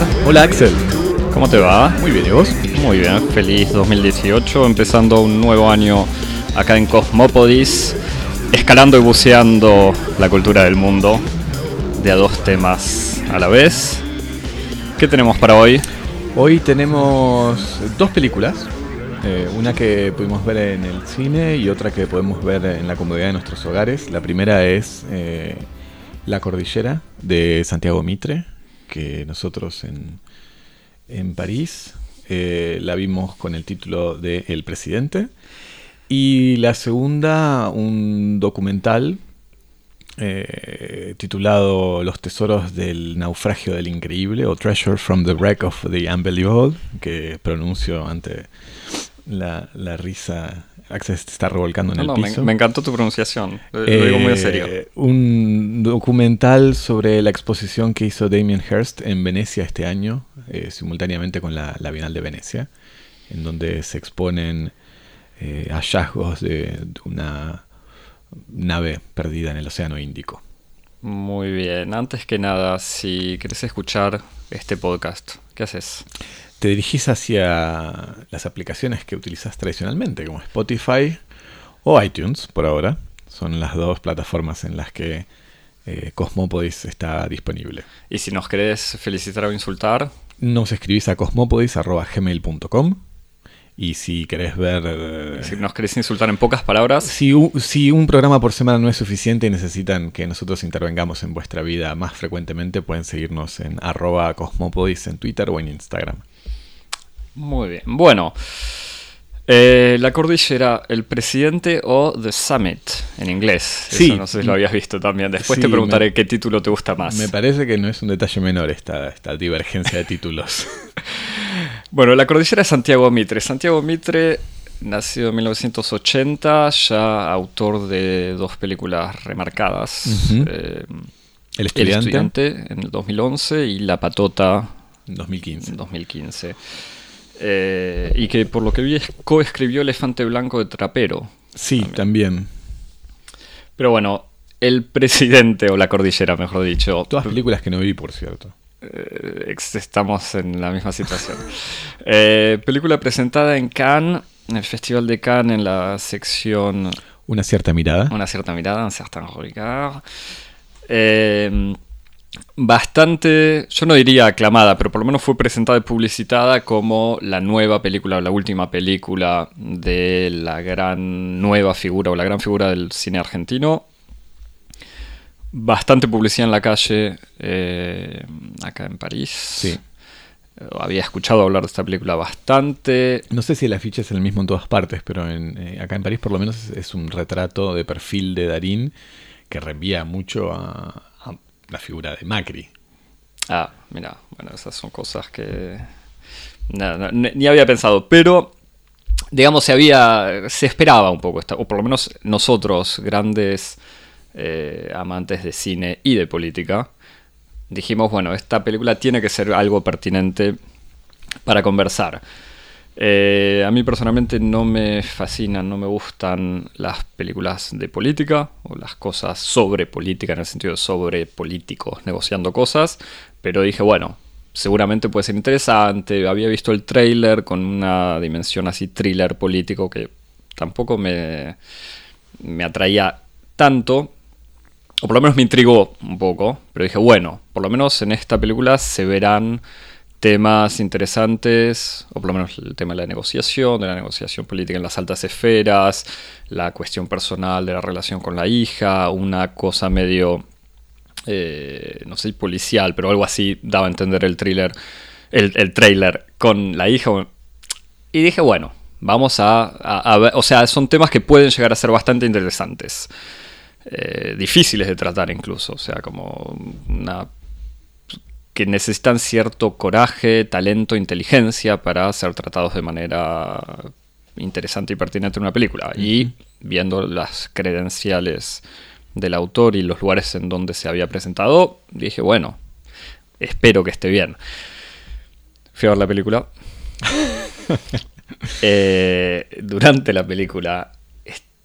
Fer. Hola Axel. ¿Cómo te va? Muy bien, ¿y vos? Muy bien, feliz 2018, empezando un nuevo año acá en Cosmópodis, escalando y buceando la cultura del mundo de a dos temas a la vez. ¿Qué tenemos para hoy? Hoy tenemos dos películas. eh, una que pudimos ver en el cine y otra que podemos ver en la comodidad de nuestros hogares. La primera es eh, La Cordillera de Santiago Mitre, que nosotros en, en París eh, la vimos con el título de El Presidente. Y la segunda, un documental eh, titulado Los tesoros del naufragio del increíble o Treasure from the Wreck of the Unbelievable, que pronuncio ante la, la risa. Axel se está revolcando en No, el no, piso. me encantó tu pronunciación, lo, lo digo muy en serio. Eh, Un documental sobre la exposición que hizo Damien Hirst en Venecia este año, eh, simultáneamente con la, la Bienal de Venecia, en donde se exponen eh, hallazgos de, de una nave perdida en el Océano Índico. Muy bien, antes que nada, si querés escuchar este podcast, ¿qué haces? Te dirigís hacia las aplicaciones que utilizas tradicionalmente, como Spotify o iTunes, por ahora. Son las dos plataformas en las que eh, Cosmopodis está disponible. Y si nos querés felicitar o insultar, Nos escribís a cosmopodis.gmail.com y si querés ver... eh, si nos querés insultar en pocas palabras, si, si un programa por semana no es suficiente y necesitan que nosotros intervengamos en vuestra vida más frecuentemente, pueden seguirnos en arroba cosmopodis en Twitter o en Instagram. Muy bien. Bueno, eh, la cordillera, el presidente o The Summit en inglés. Sí. No sé si lo habías visto también. Después Sí, te preguntaré me- qué título te gusta más. Me parece que no es un detalle menor esta, esta divergencia de títulos. Bueno, la cordillera de Santiago Mitre. Santiago Mitre, nacido en 1980, ya autor de dos películas remarcadas. Eh, El El estudiante, estudiante en el 2011 y La patota 2015. en 2015. Eh, y que por lo que vi es- coescribió Elefante Blanco de Trapero. Sí, también. Pero bueno, el presidente, o la cordillera, mejor dicho. Todas películas que no vi, por cierto. Eh, estamos en la misma situación. Eh, película presentada en Cannes, en el Festival de Cannes, en la sección Una cierta mirada. Una cierta mirada, un certain regard. Eh, bastante, yo no diría aclamada, pero por lo menos fue presentada y publicitada como la nueva película o la última película de la gran nueva figura o la gran figura del cine argentino. Bastante publicidad en la calle eh, acá en París. Sí. Eh, Había escuchado hablar de esta película bastante. No sé si el afiche es el mismo en todas partes, pero en, eh, acá en París por lo menos es, es un retrato de perfil de Darín que reenvía mucho a, a la figura de Macri. Ah, mira, bueno, esas son cosas que no, no, ni ni había pensado, pero digamos se había, se esperaba un poco, esta- o por lo menos nosotros, grandes eh, amantes de cine y de política, dijimos, bueno, esta película tiene que ser algo pertinente para conversar. Eh, a mí personalmente no me fascinan, no me gustan las películas de política o las cosas sobre política en el sentido de sobre políticos negociando cosas, pero dije, bueno, seguramente puede ser interesante. Había visto el trailer con una dimensión así thriller político que tampoco me, me atraía tanto, o por lo menos me intrigó un poco, pero dije, bueno, por lo menos en esta película se verán temas interesantes, o por lo menos el tema de la negociación, de la negociación política en las altas esferas, la cuestión personal de la relación con la hija, una cosa medio, eh, no sé, policial, pero algo así daba a entender el thriller, el, el trailer con la hija. Y dije, bueno, vamos a, a- a ver, o sea, son temas que pueden llegar a ser bastante interesantes. Eh, difíciles de tratar incluso, o sea, como una que necesitan cierto coraje, talento, inteligencia para ser tratados de manera interesante y pertinente en una película. Y viendo las credenciales del autor y los lugares en donde se había presentado, dije, bueno, espero que esté bien. Fui a ver la película. Eh, durante la película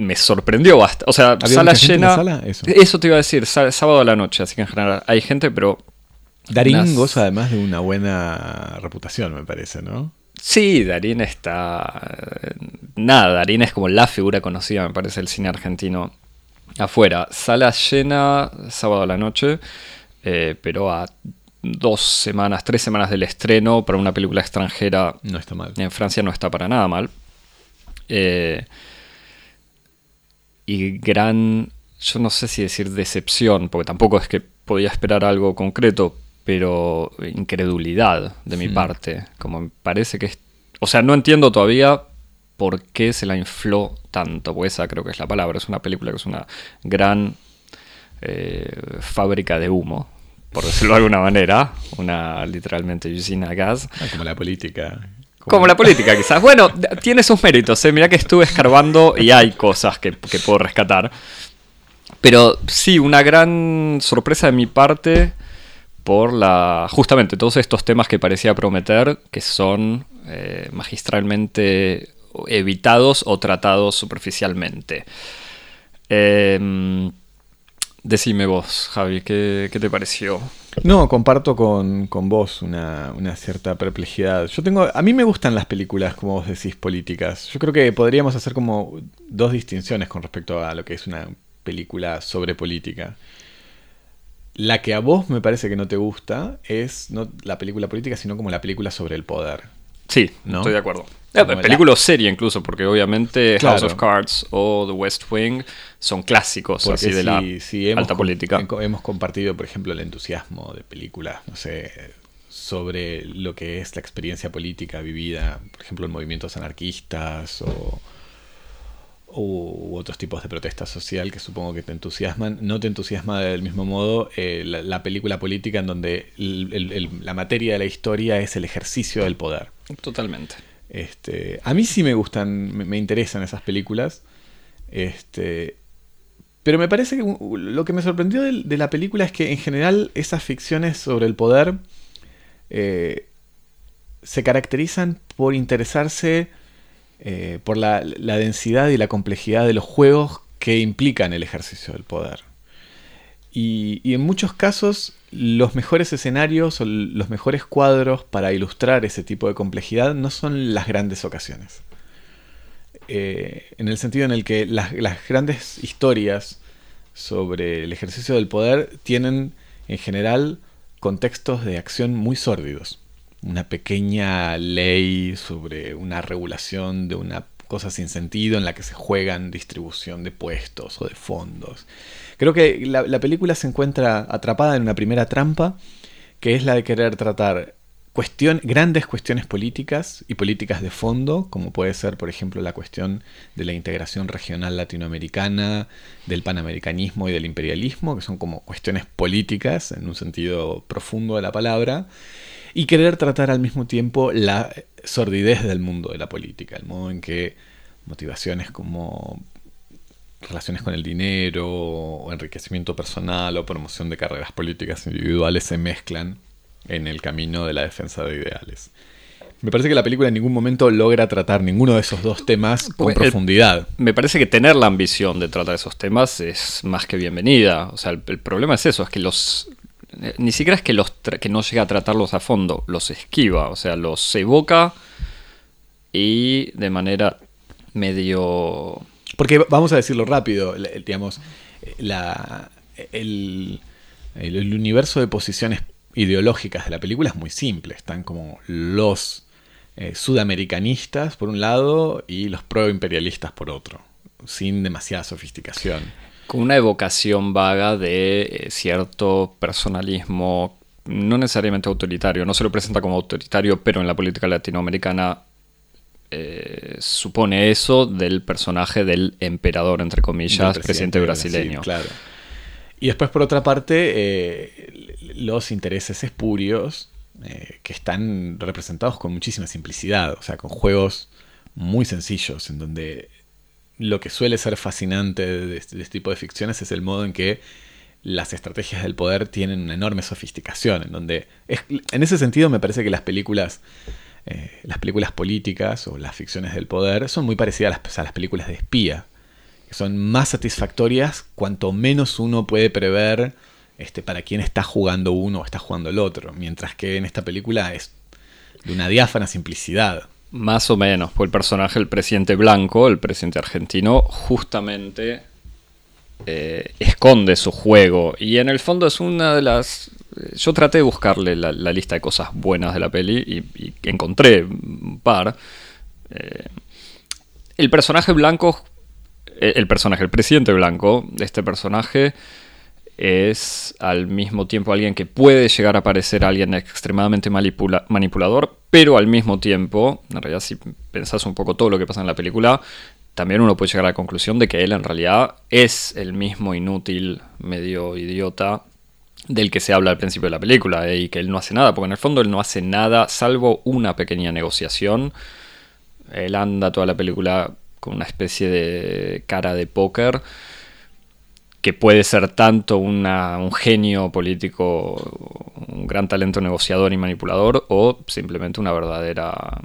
me sorprendió bastante. O sea, ¿Había sala llena. sala? Eso. te iba a decir, sá- sábado a la noche, así que en general hay gente, pero Darín unas- goza además de una buena reputación, me parece, ¿no? Sí, Darín está. Nada, Darín es como la figura conocida, me parece, del cine argentino afuera. Sala llena sábado a la noche, eh, pero a dos semanas, tres semanas del estreno para una película extranjera No está mal. en Francia no está para nada mal. Eh, y gran, yo no sé si decir decepción, porque tampoco es que podía esperar algo concreto, pero incredulidad de mi Hmm. parte. Como me parece que es... O sea, no entiendo todavía por qué se la infló tanto, porque esa creo que es la palabra. Es una película que es una gran eh, fábrica de humo, por decirlo de alguna manera. Una literalmente usina a gas. Ah, como la política. Como la política, quizás. Bueno, tiene sus méritos. ¿eh? Mirá que estuve escarbando y hay cosas que, que puedo rescatar. Pero sí, una gran sorpresa de mi parte por la. Justamente todos estos temas que parecía prometer, que son eh, magistralmente evitados o tratados superficialmente. Em, decime vos, Javi, ¿qué, qué te pareció? No, comparto con, con vos una, una cierta perplejidad. Yo tengo. A mí me gustan las películas, como vos decís, políticas. Yo creo que podríamos hacer como dos distinciones con respecto a lo que es una película sobre política. La que a vos me parece que no te gusta es no la película política, sino como la película sobre el poder. Sí, ¿No? estoy de acuerdo. Eh, la- película o serie incluso, porque obviamente House of Cards o The West Wing son clásicos Porque así de la si hemos alta política. Hemos compartido, por ejemplo, el entusiasmo de películas, no sé, sobre lo que es la experiencia política vivida, por ejemplo, en movimientos anarquistas o, u otros tipos de protesta social que supongo que te entusiasman. No te entusiasma del mismo modo eh, la, la película política en donde el- el- el- la materia de la historia es el ejercicio del poder. Totalmente. Este, a mí sí me gustan, me, interesan esas películas. Este, pero me parece que lo que me sorprendió de, la película es que en general esas ficciones sobre el poder eh, se caracterizan por interesarse eh, por la, la densidad y la complejidad de los juegos que implican el ejercicio del poder. Y, en muchos casos los mejores escenarios o los mejores cuadros para ilustrar ese tipo de complejidad no son las grandes ocasiones. Eh, en el sentido en el que las grandes historias sobre el ejercicio del poder tienen en general contextos de acción muy sórdidos. Una pequeña ley sobre una regulación de una cosa sin sentido en la que se juegan distribución de puestos o de fondos. Creo que la, la película se encuentra atrapada en una primera trampa, que es la de querer tratar grandes cuestiones políticas y políticas de fondo, como puede ser, por ejemplo, la cuestión de la integración regional latinoamericana, del panamericanismo y del imperialismo, que son como cuestiones políticas en un sentido profundo de la palabra, y querer tratar al mismo tiempo la sordidez del mundo de la política, el modo en que motivaciones como relaciones con el dinero, o enriquecimiento personal, o promoción de carreras políticas individuales se mezclan en el camino de la defensa de ideales. Me parece que la película en ningún momento logra tratar ninguno de esos dos temas con Porque el- profundidad. Me parece que tener la ambición de tratar esos temas es más que bienvenida. O sea, el, el problema es eso, es que los... eh, Ni siquiera es que, los que no llega a tratarlos a fondo, los esquiva, o sea, los evoca y de manera medio... Porque vamos a decirlo rápido, la- digamos, la, el, el- el universo de posiciones ideológicas de la película es muy simple. Están como los eh, sudamericanistas por un lado y los proimperialistas por otro, sin demasiada sofisticación. con una evocación vaga de eh, cierto personalismo, no necesariamente autoritario, no se lo presenta como autoritario, pero en la política latinoamericana eh, supone eso del personaje del emperador, entre comillas, del presidente, de Brasil, brasileño. claro. Y después, por otra parte, eh, los intereses espurios eh, que están representados con muchísima simplicidad, o sea, con juegos muy sencillos, en donde lo que suele ser fascinante de este, este tipo de ficciones es el modo en que las estrategias del poder tienen una enorme sofisticación, en donde en ese sentido me parece que las películas eh, las películas políticas o las ficciones del poder son muy parecidas a las, películas de espía, son más satisfactorias cuanto menos uno puede prever este, para quién está jugando uno o está jugando el otro. Mientras que en esta película es de una diáfana simplicidad. Más o menos, pues el personaje, el presidente blanco, el presidente argentino, justamente eh, esconde su juego. Y en el fondo es una de las... Yo traté de buscarle la, lista de cosas buenas de la peli y, encontré un par. Eh, el personaje blanco, eh, el personaje, el presidente blanco, este personaje es al mismo tiempo alguien que puede llegar a parecer alguien extremadamente manipulador, pero al mismo tiempo, en realidad si pensás un poco todo lo que pasa en la película, también uno puede llegar a la conclusión de que él en realidad es el mismo inútil, medio idiota del que se habla al principio de la película eh, y que él no hace nada, porque en el fondo él no hace nada salvo una pequeña negociación. Él anda toda la película con una especie de cara de póker que puede ser tanto un genio político, un gran talento negociador y manipulador, o simplemente una verdadera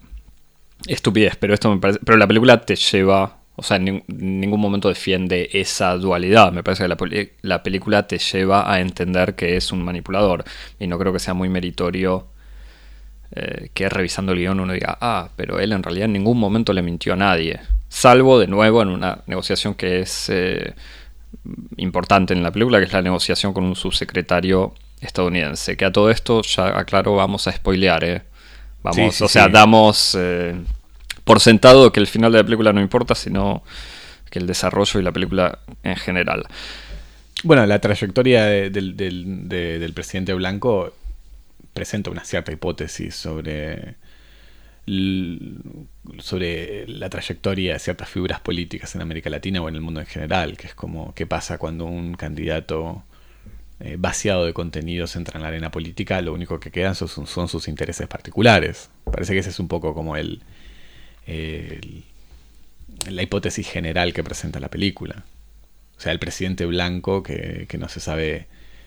estupidez. Pero esto me parece. Pero la película te lleva. O sea, en, ningún momento defiende esa dualidad. Me parece que la, película te lleva a entender que es un manipulador. Y no creo que sea muy meritorio eh, que revisando el guion uno diga, ah, pero él en realidad en ningún momento le mintió a nadie. Salvo de nuevo en una negociación que es. Eh, importante en la película, que es la negociación con un subsecretario estadounidense. Que a todo esto, ya aclaro, vamos a spoilear, ¿eh? Vamos, o sea, damos eh, por sentado que el final de la película no importa, sino que el desarrollo y la película en general. Bueno, la trayectoria del, del presidente Blanco presenta una cierta hipótesis sobre sobre la trayectoria de ciertas figuras políticas en América Latina o en el mundo en general, que es como qué pasa cuando un candidato eh, vaciado de contenidos entra en la arena política, lo único que quedan son, sus intereses particulares. Parece que ese es un poco como el, la hipótesis general que presenta la película. O sea, el presidente blanco que, que no se sabe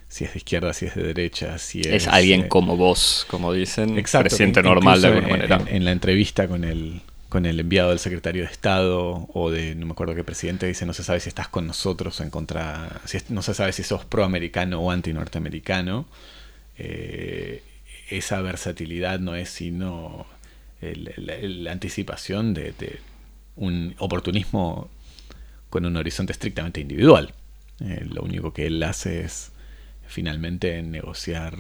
si es de izquierda, si es de derecha, si es... Es alguien eh, como vos, como dicen, exacto, presidente normal de alguna manera. En, la entrevista con el, con el enviado del secretario de Estado o de, no me acuerdo qué presidente, dice, no se sabe si estás con nosotros o en contra, si no se sabe si sos proamericano o anti-norteamericano. Eh, esa versatilidad no es sino la anticipación de, un oportunismo con un horizonte estrictamente individual. Eh, lo único que él hace es finalmente negociar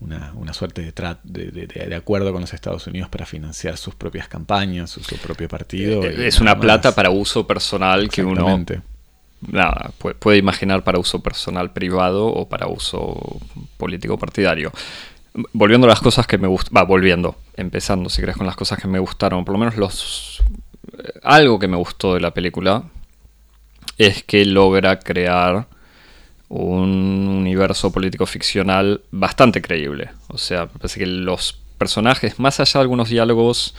una, una suerte de, de, de, acuerdo con los Estados Unidos para financiar sus propias campañas, su, propio partido. Eh, es una plata para uso personal que uno nada, puede, imaginar para uso personal privado o para uso político partidario. Volviendo a las cosas que me gustan, va, volviendo, empezando si crees con las cosas que me gustaron, por lo menos los... Eh, algo que me gustó de la película es que logra crear un universo político ficcional bastante creíble. O sea, me parece que los personajes, más allá de algunos diálogos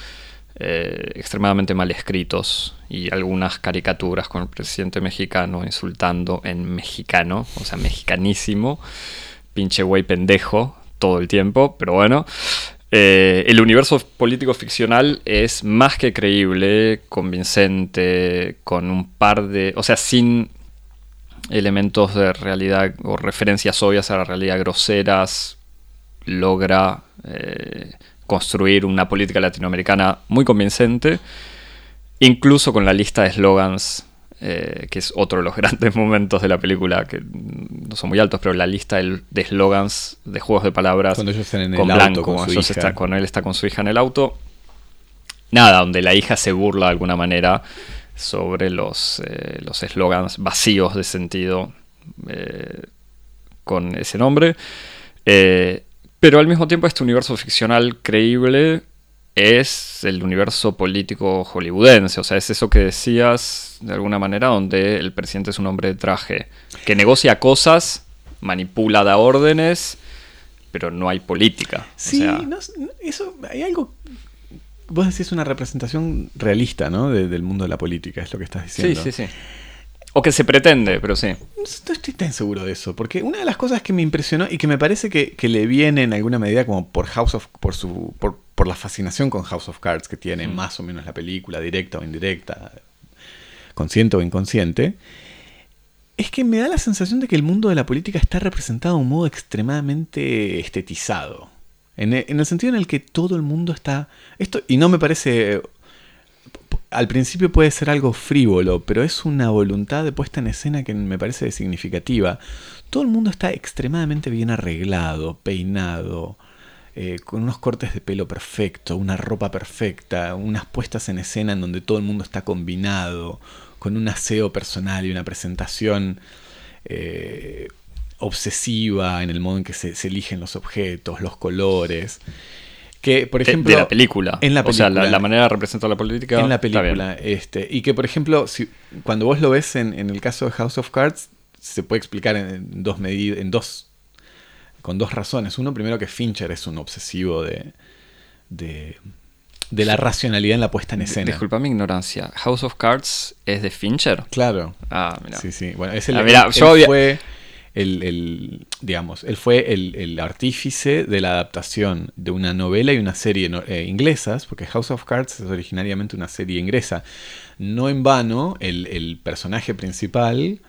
eh, extremadamente mal escritos y algunas caricaturas con el presidente mexicano insultando en mexicano, o sea, mexicanísimo, pinche güey pendejo todo el tiempo, pero bueno. Eh, el universo político ficcional es más que creíble, convincente, con un par de. O sea, sin elementos de realidad o referencias obvias a la realidad groseras, logra eh, construir una política latinoamericana muy convincente, incluso con la lista de slogans, eh, que es otro de los grandes momentos de la película, que no son muy altos, pero la lista de slogans de juegos de palabras cuando ellos están en el auto con cuando él está con su hija en el auto. Nada, donde la hija se burla de alguna manera sobre los eh, los eslogans vacíos de sentido eh, con ese nombre. Eh, pero al mismo tiempo este universo ficcional creíble es el universo político hollywoodense. O sea, es eso que decías de alguna manera donde el presidente es un hombre de traje que negocia cosas, manipula, da órdenes, pero no hay política. Sí, eso hay algo vos decís una representación realista, ¿no? del mundo de la política, es lo que estás diciendo. Sí, sí, sí. O que se pretende, pero sí. No estoy tan seguro de eso, porque una de las cosas que me impresionó y que me parece que, le viene en alguna medida como por House of, por su, por, la fascinación con House of Cards que tiene mm. más o menos la película, directa o indirecta, consciente o inconsciente, es es que me da la sensación de que el mundo de la política está representado de un modo extremadamente estetizado. En e, el, sentido en el que todo el mundo está... Esto, y no me parece... Al principio puede ser algo frívolo, pero es una voluntad de puesta en escena que me parece significativa. Todo el mundo está extremadamente bien arreglado, peinado, eh, con unos cortes de pelo perfecto, una ropa perfecta, unas puestas en escena en donde todo el mundo está combinado, con un aseo personal y una presentación eh, obsesiva en el modo en que se, eligen los objetos, los colores. Que, por ejemplo. De la película. En la película. O sea, la, manera de representar la política. En la película. Este, y que, por ejemplo, si, cuando vos lo ves en, el caso de House of Cards, se puede explicar en dos medidas. En dos. Con dos razones. Uno, primero, que Fincher es un obsesivo de. de de la racionalidad en la puesta en escena. Disculpa mi ignorancia. ¿House of Cards es de Fincher? Claro. Ah, mira. Sí, sí. Bueno, es el, ah, fue el, digamos, él fue el, artífice de la adaptación de una novela y una serie eh, inglesas, porque House of Cards es originariamente una serie inglesa. No en vano, el, personaje principal,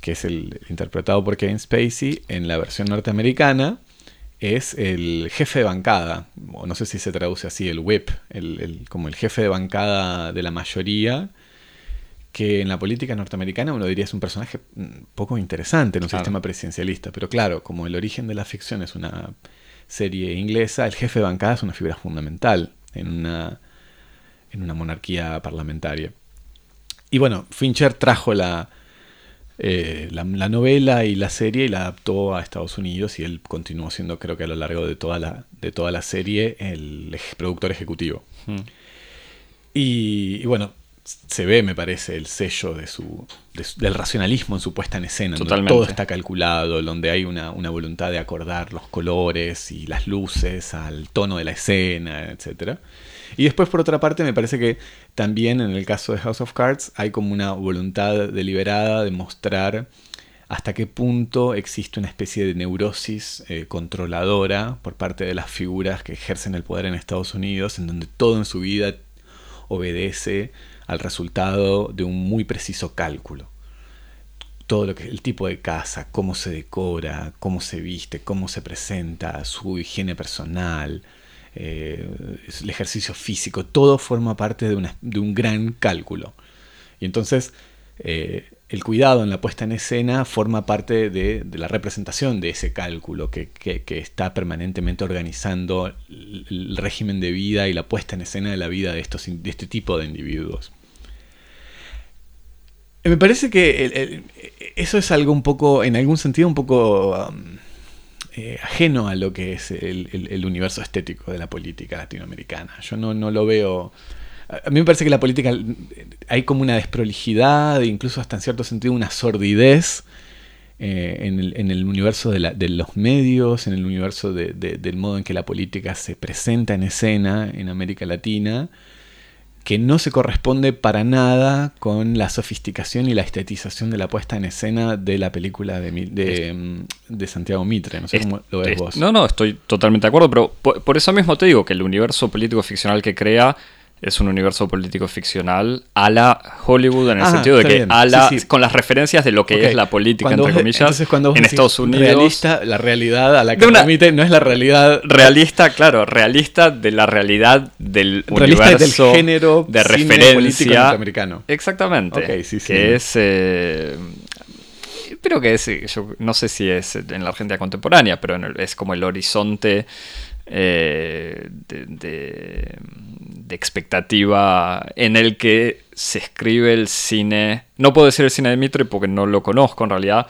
que es el interpretado por Kevin Spacey en la versión norteamericana, es el jefe de bancada, o no sé si se traduce así, el whip, el, como el jefe de bancada de la mayoría, que en la política norteamericana uno diría es un personaje mm, poco interesante en un sistema presidencialista, pero claro, como el origen de la ficción es una serie inglesa, el jefe de bancada es una figura fundamental en una, en una monarquía parlamentaria. Y bueno, Fincher trajo la, eh, la, novela y la serie y la adaptó a Estados Unidos y él continuó siendo, creo que a lo largo de toda la, de toda la serie, el productor ejecutivo. Hmm. Y, bueno, se ve, me parece, el sello de su, del racionalismo en su puesta en escena, donde todo está calculado, donde hay una, una, voluntad de acordar los colores y las luces al tono de la escena, etcétera. Y después, por otra parte, me parece que también en el caso de House of Cards hay como una voluntad deliberada de mostrar hasta qué punto existe una especie de neurosis eh, controladora por parte de las figuras que ejercen el poder en Estados Unidos, en donde todo en su vida obedece al resultado de un muy preciso cálculo. Todo lo que el tipo de casa, cómo se decora, cómo se viste, cómo se presenta, su higiene personal, eh, el ejercicio físico, todo forma parte de, un gran cálculo. Y entonces eh, el cuidado en la puesta en escena forma parte de, la representación de ese cálculo que, está permanentemente organizando el, régimen de vida y la puesta en escena de la vida de, estos, de este tipo de individuos. Me parece que eso es algo un poco, en algún sentido, un poco... Um, eh, ajeno a lo que es el, universo estético de la política latinoamericana. Yo no, lo veo... A mí me parece que la política hay como una desprolijidad, incluso hasta en cierto sentido una sordidez eh, en, el, universo de, los medios, en el universo del modo en que la política se presenta en escena en América Latina que no se corresponde para nada con la sofisticación y la estetización de la puesta en escena de la película de, de, mm, Santiago Mitre. No sé cómo lo ves vos. No, no, estoy totalmente de acuerdo, pero por, eso mismo te digo que el universo político ficcional que crea es un universo político ficcional a la Hollywood en el sentido de que a la, con las referencias de lo que es la política entre comillas en Estados Unidos. realista la realidad a la que permite no es la realidad realista claro realista de la realidad del universo del género de referencia americano exactamente. Que es eh, pero que es yo no sé si es en la Argentina contemporánea pero es como el horizonte eh, de, expectativa en el que se escribe el cine. No puedo decir el cine de Mitre porque no lo conozco en realidad,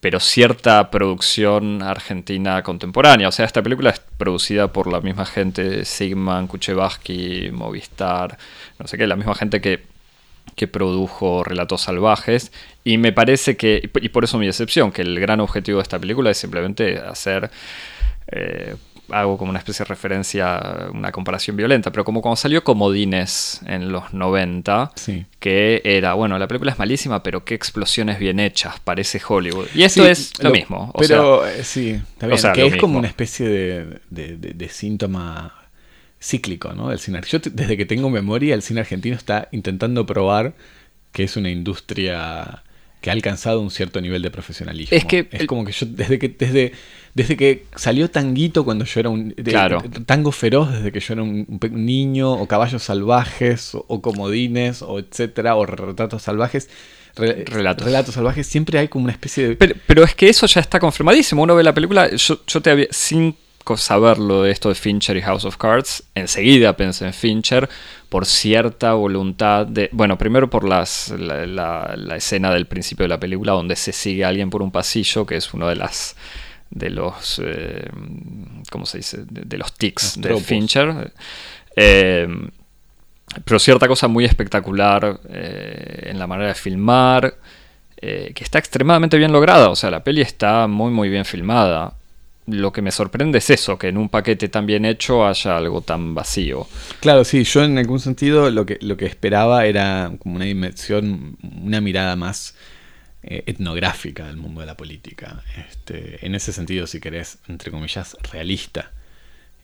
pero cierta producción argentina contemporánea. O sea, esta película es producida por la misma gente, Sigman, Kuchevaski, Movistar, no sé qué, la misma gente que, que produjo Relatos Salvajes. Y me parece que, y por eso mi decepción, que el gran objetivo de esta película es simplemente hacer eh, hago como una especie de referencia, una comparación violenta, pero como cuando salió Comodines en los 90, que era, bueno, la película es malísima, pero qué explosiones bien hechas, parece Hollywood. Y esto es lo, mismo. pero eh, sí, está que es como una especie de, síntoma cíclico, ¿no? Del cine. Yo desde que tengo memoria, el cine argentino está intentando probar que es una industria que ha alcanzado un cierto nivel de profesionalismo. Es que es el- como que yo desde que desde desde que salió Tanguito cuando yo era un de- Claro. Tango feroz desde que yo era un, niño o caballos salvajes o, o comodines o etcétera o retratos salvajes re- Relatos. salvajes siempre hay como una especie de Pero, pero es que eso ya está confirmadísimo. Uno ve la película, yo, yo te había, sin saberlo de esto de Fincher y House of Cards, enseguida pensé en Fincher por cierta voluntad de... Bueno, primero por las, la, la- la escena del principio de la película donde se sigue a alguien por un pasillo, que es uno de las de los eh, ¿cómo se dice? de, de los tics Los de. Fincher Eh, pero cierta cosa muy espectacular eh, en la manera de filmar, que está extremadamente bien lograda. O sea, la peli está muy, muy bien filmada. Lo que me sorprende es eso, que en un paquete tan bien hecho haya algo tan vacío. Claro, sí, yo en algún sentido lo que, lo que esperaba era como una dimensión, una mirada más eh, etnográfica del mundo de la política. Este, en ese sentido, si querés, entre comillas, realista.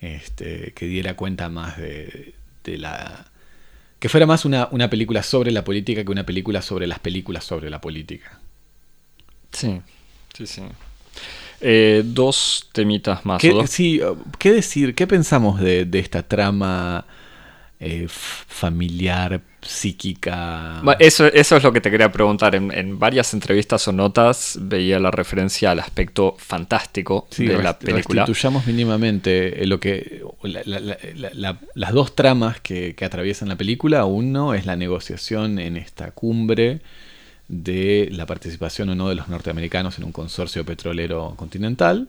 Este, que diera cuenta más de, de la... Que fuera más una, una película sobre la política que una película sobre las películas sobre la política. Sí, sí, sí. Eh, dos temitas más. ¿Qué, dos- sí, ¿qué decir? ¿Qué pensamos de, de esta trama eh, familiar, psíquica? Eso, eso es lo que te quería preguntar. En, en varias entrevistas o notas veía la referencia al aspecto fantástico Sí, de la película. restituyamos mínimamente eh, lo que la- las dos tramas que, que atraviesan la película. Uno es la negociación en esta cumbre de la participación o no de los norteamericanos en un consorcio petrolero continental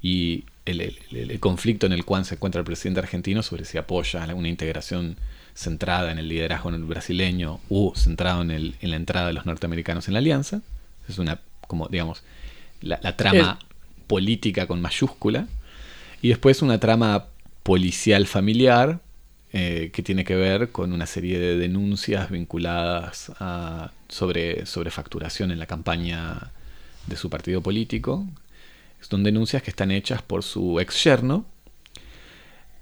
y el, el- el- el conflicto en el cual se encuentra el presidente argentino sobre si apoya una integración centrada en el liderazgo brasileño o centrado en, el- en la entrada de los norteamericanos en la alianza. Es una, como digamos, la, la trama política con mayúscula. Y después una trama policial familiar eh, que tiene que ver con una serie de denuncias vinculadas a, sobre, sobre facturación en la campaña de su partido político. Son denuncias que están hechas por su ex yerno,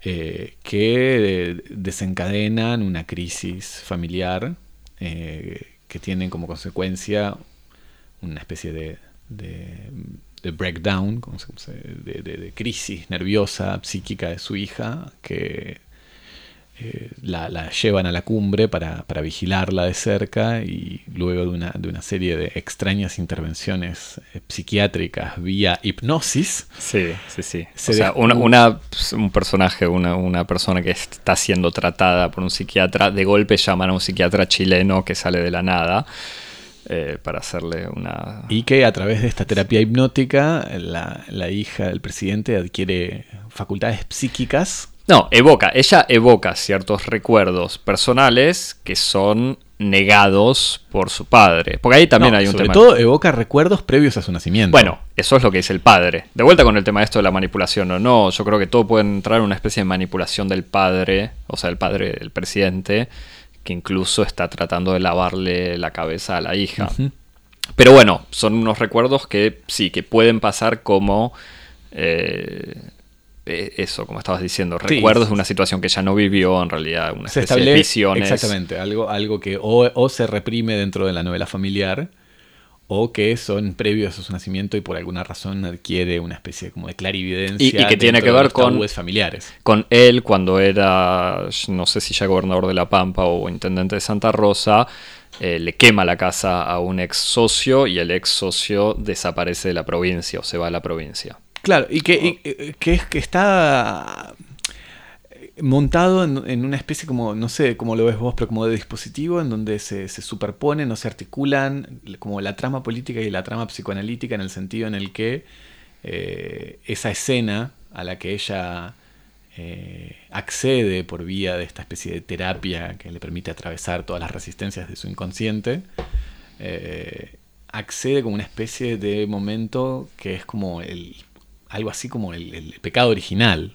eh, que desencadenan una crisis familiar eh, que tienen como consecuencia una especie de, de, de breakdown, de- de crisis nerviosa, psíquica de su hija, que eh, la, la llevan a la cumbre para, para vigilarla de cerca y luego de una, de una serie de extrañas intervenciones eh, psiquiátricas vía hipnosis, Sí, sí, sí. Se o sea, una, una- un personaje, una, una persona que está siendo tratada por un psiquiatra, de golpe llaman a un psiquiatra chileno que sale de la nada eh, para hacerle una... Y que a través de esta terapia hipnótica, la, la hija del presidente adquiere facultades psíquicas. No, evoca, ella evoca ciertos recuerdos personales que son negados por su padre. Porque ahí también No, hay un sobre tema... todo evoca recuerdos previos a su nacimiento. Bueno, eso es lo que dice el padre. De vuelta con el tema de esto de la manipulación o no, yo creo que todo puede entrar en una especie de manipulación del padre, o sea, el padre del presidente, que incluso está tratando de lavarle la cabeza a la hija. Pero bueno, son unos recuerdos que sí, que pueden pasar como... eh, eso, como estabas diciendo, Sí. recuerdos de una situación que ya no vivió, en realidad, una se especie de visiones. exactamente algo, algo que o, o se reprime dentro de la novela familiar o que son previos a su nacimiento y por alguna razón adquiere una especie como de clarividencia Y- y que tiene que ver con- familiares con él cuando era, no sé si ya gobernador de La Pampa o intendente de Santa Rosa, eh, le quema la casa a un ex socio y el ex socio desaparece de la provincia o se va a la provincia. Claro y que, y- eh, que es que está montado en, en una especie como, no sé cómo lo ves vos, pero como de dispositivo en donde se, se superponen o se articulan como la trama política y la trama psicoanalítica en el sentido en el que eh, esa escena a la que ella eh, accede por vía de esta especie de terapia que le permite atravesar todas las resistencias de su inconsciente, eh, accede como una especie de momento que es como el, algo así como el, el pecado original.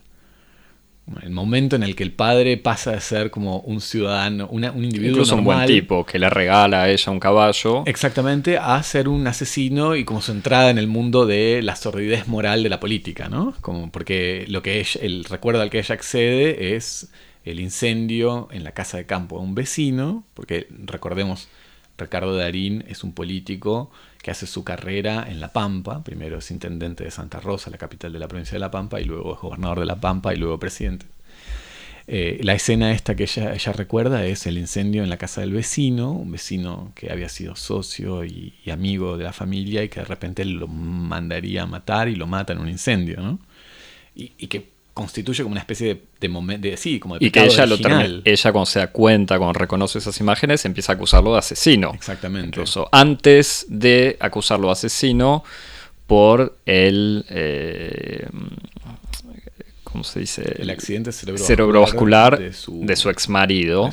El momento en el que el padre pasa de ser como un ciudadano, una- un individuo Incluso un buen normal, tipo que le regala a ella un caballo. Exactamente, a ser un asesino y como su entrada en el mundo de la sordidez moral de la política, ¿no? Como porque lo que ella- el recuerdo al que ella accede es el incendio en la casa de campo de un vecino, porque recordemos, Ricardo Darín es un político que hace su carrera en La Pampa. Primero es intendente de Santa Rosa, la capital de la provincia de La Pampa, y luego es gobernador de La Pampa y luego presidente. Eh, la escena esta que ella, recuerda es el incendio en la casa del vecino, un vecino que había sido socio y, amigo de la familia y que de repente lo mandaría a matar y lo mata en un incendio, ¿no? Y, que constituye como una especie de, momento, sí, como de Y que ella, lo ella cuando se da cuenta, cuando reconoce esas imágenes, empieza a acusarlo de asesino. Exactamente. Incluso antes de acusarlo de asesino por el... Eh, ¿cómo se dice? El accidente cerebrovascular, de, su, ex marido,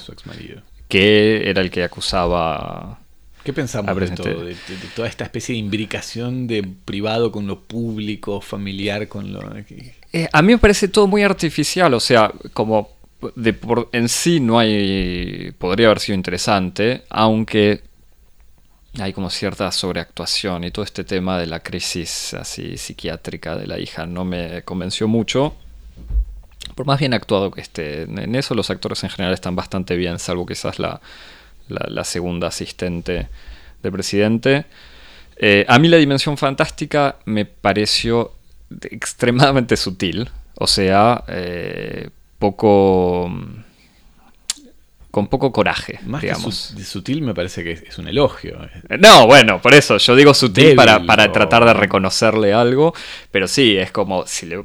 que era el que acusaba... ¿Qué pensamos de, todo, de, toda esta especie de imbricación de privado con lo público, familiar con lo... Eh, a mí me parece todo muy artificial, o sea, como de por, en sí no hay... podría haber sido interesante, aunque hay como cierta sobreactuación y todo este tema de la crisis así psiquiátrica de la hija no me convenció mucho por más bien actuado que esté. En eso los actores en general están bastante bien, salvo quizás la, la, segunda asistente del presidente. Eh, a mí la dimensión fantástica me pareció extremadamente sutil, o sea, eh, poco con poco coraje, Más digamos. de sutil me parece que es un elogio. Eh, no, bueno, por eso yo digo sutil para, para tratar de reconocerle algo, pero sí, es como si le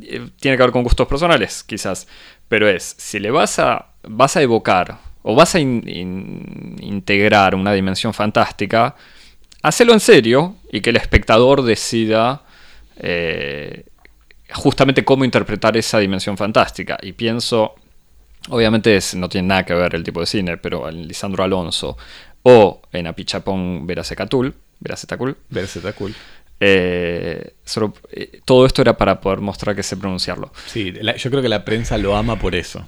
eh, tiene que ver con gustos personales, quizás, pero es, si le vas a, vas a evocar o vas a integrar una dimensión fantástica, hacelo en serio y que el espectador decida eh, justamente cómo interpretar esa dimensión fantástica. Y pienso, obviamente no tiene nada que ver el tipo de cine, pero en Lisandro Alonso o en Apichapón Veracetacul, Veracetacul, Veracetacul eh, eh, todo esto era para poder mostrar que sé pronunciarlo. Sí, yo creo que la prensa lo ama por eso.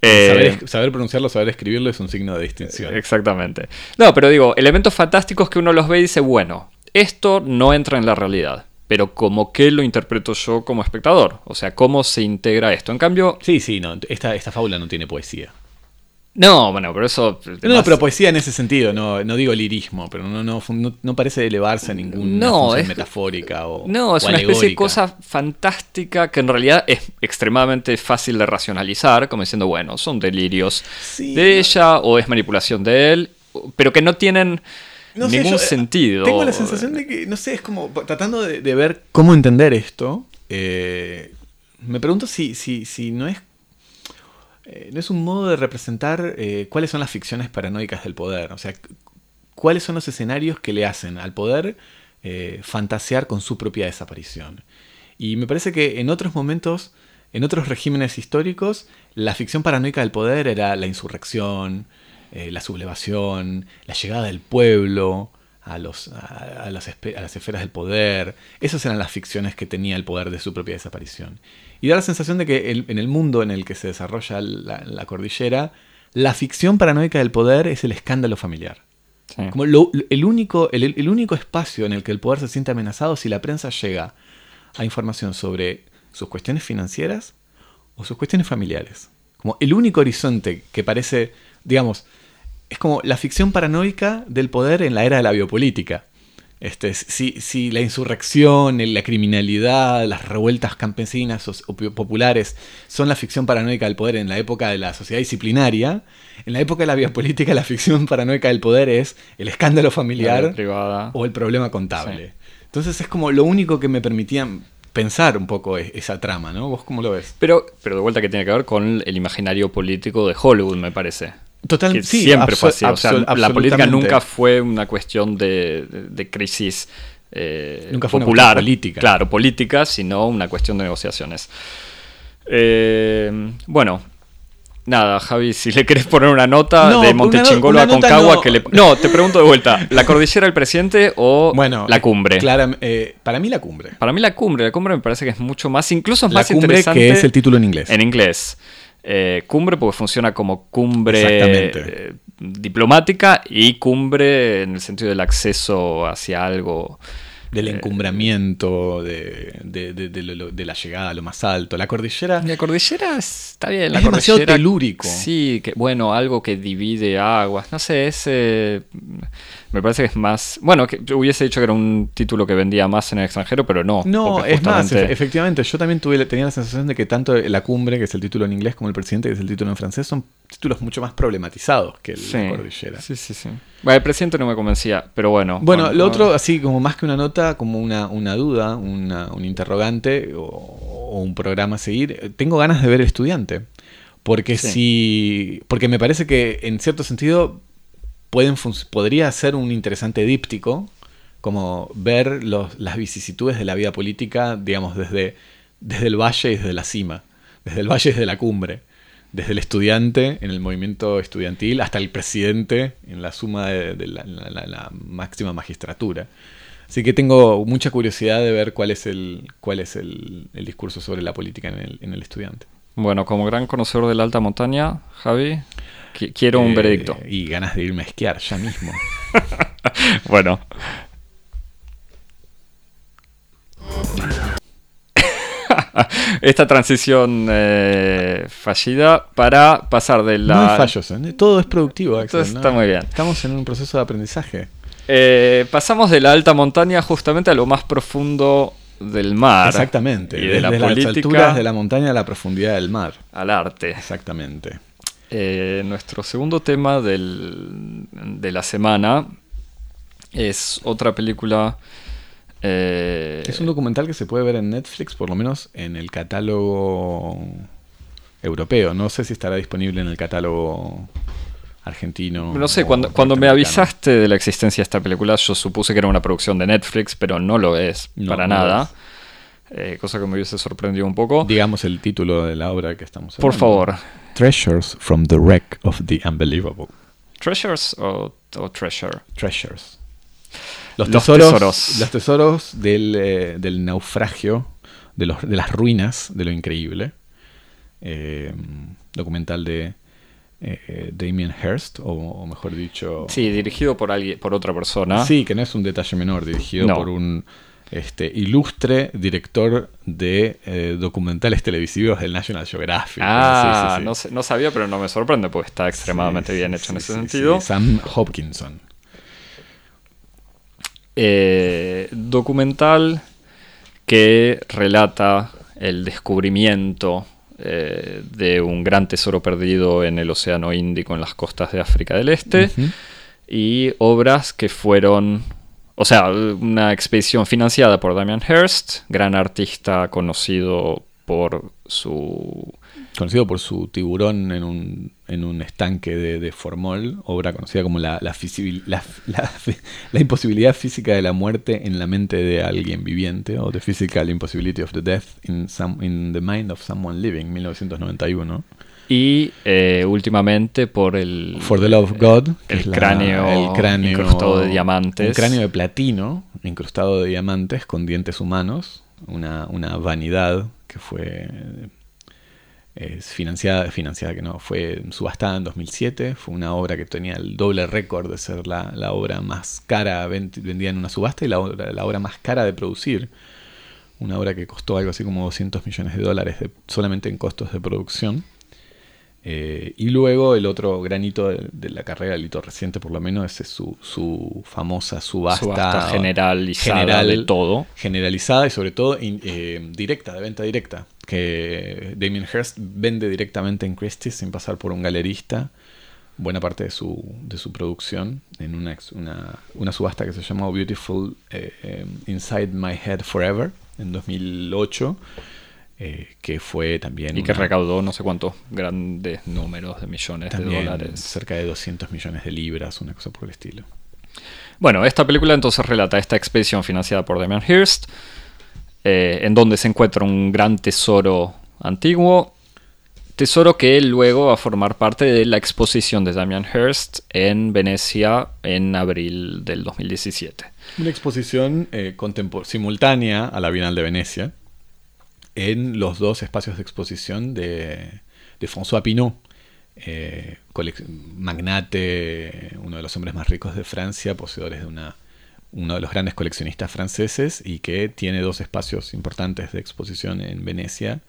Eh, saber, pronunciarlo, saber escribirlo es un signo de distinción. Exactamente. No, pero digo, elementos fantásticos que uno los ve y dice, bueno, esto no entra en la realidad. Pero como que lo interpreto yo como espectador. O sea, cómo se integra esto. En cambio. Sí, sí, no. Esta, esta fábula no tiene poesía. No, bueno, pero eso. No, pero poesía en ese sentido, no, no digo lirismo, pero no, no, no, parece elevarse a ninguna no, es, metafórica o. No, es una especie de cosa fantástica que en realidad es extremadamente fácil de racionalizar, como diciendo, bueno, son delirios de ella o es manipulación de él, pero que no tienen. Ningún eh, sentido. Tengo la sensación de que, no sé, es como tratando de, ver cómo entender esto. Eh, me pregunto si, si, si no es eh, no es un modo de representar eh, cuáles son las ficciones paranoicas del poder, o sea, cuáles son los escenarios que le hacen al poder fantasear con su propia desaparición. Y me parece que en otros momentos, en otros regímenes históricos, la ficción paranoica del poder era la insurrección, la sublevación, la llegada del pueblo, a, los, a, las, esferas del poder. Esas eran las ficciones que tenía el poder de su propia desaparición. Y da la sensación de que en el mundo en el que se desarrolla la, cordillera, la ficción paranoica del poder es el escándalo familiar. Como el, único, el, único espacio en el que el poder se siente amenazado si la prensa llega a información sobre sus cuestiones financieras o sus cuestiones familiares. Como el único horizonte que parece, digamos, es como la ficción paranoica del poder en la era de la biopolítica. Este, si, si, la insurrección, la criminalidad, las revueltas campesinas o, populares son la ficción paranoica del poder en la época de la sociedad disciplinaria, en la época de la biopolítica la ficción paranoica del poder es el escándalo familiar o el problema contable. Entonces es como lo único que me permitía pensar un poco e, esa trama, ¿no? ¿Vos cómo lo ves? Pero, pero de vuelta que tiene que ver con el imaginario político de Hollywood, me parece. Total, siempre fue así. O sea, la política nunca fue una cuestión de, crisis eh, nunca fue popular. política. Claro, política, sino una cuestión de negociaciones. Eh, bueno, nada, Javi, si le querés poner una nota de Montechingolo a Concagua, no. que le... No, te pregunto de vuelta, ¿la cordillera del presidente o la cumbre? Eh, para mí la cumbre. Para mí la cumbre, la cumbre me parece que es mucho más, incluso es más interesante. que es el título en inglés. En inglés. Eh, cumbre porque funciona como cumbre eh, diplomática y cumbre en el sentido del acceso hacia algo del encumbramiento, de, de, de- de lo- de la llegada a lo más alto. La cordillera La cordillera está bien. La es demasiado cordillera, telúrico. Sí, que bueno, algo que divide aguas. No sé, es. Me parece que es más. Bueno, que yo hubiese dicho que era un título que vendía más en el extranjero, pero no. No, es más, justamente- efectivamente, yo también tuve, tenía la sensación de que tanto La Cumbre, que es el título en inglés, como El Presidente, que es el título en francés, son títulos mucho más problematizados que el- Sí, Cordillera. sí, sí, sí. Bueno, el presidente no me convencía, pero bueno. Bueno, no- lo no- otro, así como más que una nota, como una, una duda, una- un interrogante o, o un programa a seguir, tengo ganas de ver El Estudiante. Porque Sí. si. Porque me parece que en cierto sentido pueden podría ser un interesante díptico, como ver los- las vicisitudes de la vida política, digamos, desde, desde el valle y desde la cima, desde el valle y desde la cumbre, desde el estudiante en el movimiento estudiantil hasta el presidente en la suma de, la máxima magistratura. Así que tengo mucha curiosidad de ver cuál es el, cuál es el, el discurso sobre la política en el, en el estudiante. Bueno, como gran conocedor de la alta montaña, Javi, qui- quiero un Eh, veredicto. Y ganas de irme a esquiar ya mismo. Bueno. Esta transición eh, fallida para pasar de la... No hay fallos, ¿eh? todo es productivo. Axel, Entonces ¿no? está muy bien. Estamos en un proceso de aprendizaje. Eh, pasamos de la alta montaña justamente a lo más profundo del mar. Exactamente. Y de la desde las alturas de la montaña a la profundidad del mar. al arte. Exactamente. Eh, nuestro segundo tema del- de la semana es otra película. eh, Es un documental que se puede ver en Netflix, por lo menos en el catálogo europeo. No sé si estará disponible en el catálogo argentino. No sé, cuando, cuando me avisaste de la existencia de esta película, yo supuse que era una producción de Netflix, pero no lo es No, para no nada. Eh, cosa que me hubiese sorprendido un poco. Digamos el título de la obra que estamos Por hablando. favor, Treasures from the Wreck of the Unbelievable. ¿Treasures o, o Treasure? Treasures. Los Los tesoros, tesoros. Los tesoros del, eh, del naufragio, de, los, de las ruinas de lo increíble. Eh, documental de eh, Damien Hirst, o, o mejor dicho... Sí, dirigido por alguien, por otra persona. Sí, que no es un detalle menor, dirigido No. por un este, ilustre director de eh, documentales televisivos del National Geographic. Ah, Sí, sí, sí. No, sabía, pero no me sorprende porque está extremadamente bien hecho en ese sentido. Sam Hopkinson. Eh, documental que relata el descubrimiento eh, de un gran tesoro perdido en el Océano Índico en las costas de África del Este y obras que fueron, o sea, una expedición financiada por Damian Hirst, gran artista conocido por su Conocido por su tiburón en un, en un estanque de, de formol, obra conocida como la, la, imposibilidad física de la muerte en la mente de alguien viviente, o The Physical Impossibility of the Death in, some, in the Mind of Someone Living, 1991. y eh, últimamente por el For the Love of God, que el es la- cráneo el cráneo incrustado de diamantes. Un cráneo de platino incrustado de diamantes con dientes humanos, una, una vanidad que fue eh, financiada, financiada que no, fue subastada en 2007, fue una obra que tenía el doble récord de ser la, la obra más cara ven- vendida en una subasta y la obra, la obra más cara de producir. Una obra que costó algo así como 200 millones de dólares de- solamente en costos de producción. Eh, y luego el otro granito de, de la carrera, el hito reciente por lo menos, es su, su famosa subasta, subasta generalizada general, de todo. generalizada y sobre todo in- eh, directa, de venta directa. Que Damien Hirst vende directamente en Christie's sin pasar por un galerista buena parte de su, de su producción en una, una, una subasta que se llamó Beautiful eh, Inside My Head Forever en 2008, eh, que fue también... Y que recaudó no sé cuántos grandes números de millones de dólares. cerca de 200 millones de libras, una cosa por el estilo. Bueno, esta película entonces relata esta expedición financiada por Damian Hirst, eh, en donde se encuentra un gran tesoro antiguo, tesoro que luego va a formar parte de la exposición de Damian Hirst en Venecia en abril del 2017. Una exposición eh, simultánea a la Bienal de Venecia en los dos espacios de exposición de, de François Pinault, eh, magnate, uno de los hombres más ricos de Francia, poseedores de una uno de los grandes coleccionistas franceses y que tiene dos espacios importantes de exposición en Venecia,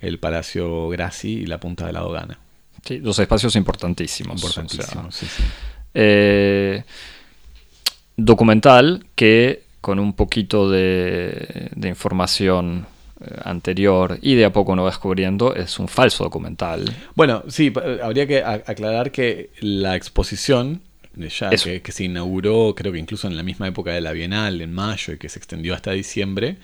el Palacio Grassi y la Punta de la Dogana. Sí, dos espacios importantísimos. Importantísimos, sí, eh, documental que con un poquito de, información anterior y de a poco uno va descubriendo es un falso documental. Bueno, sí, habría que aclarar que la exposición de ya que, que, se inauguró creo que incluso en la misma época de la Bienal, en mayo, y que se extendió hasta diciembre,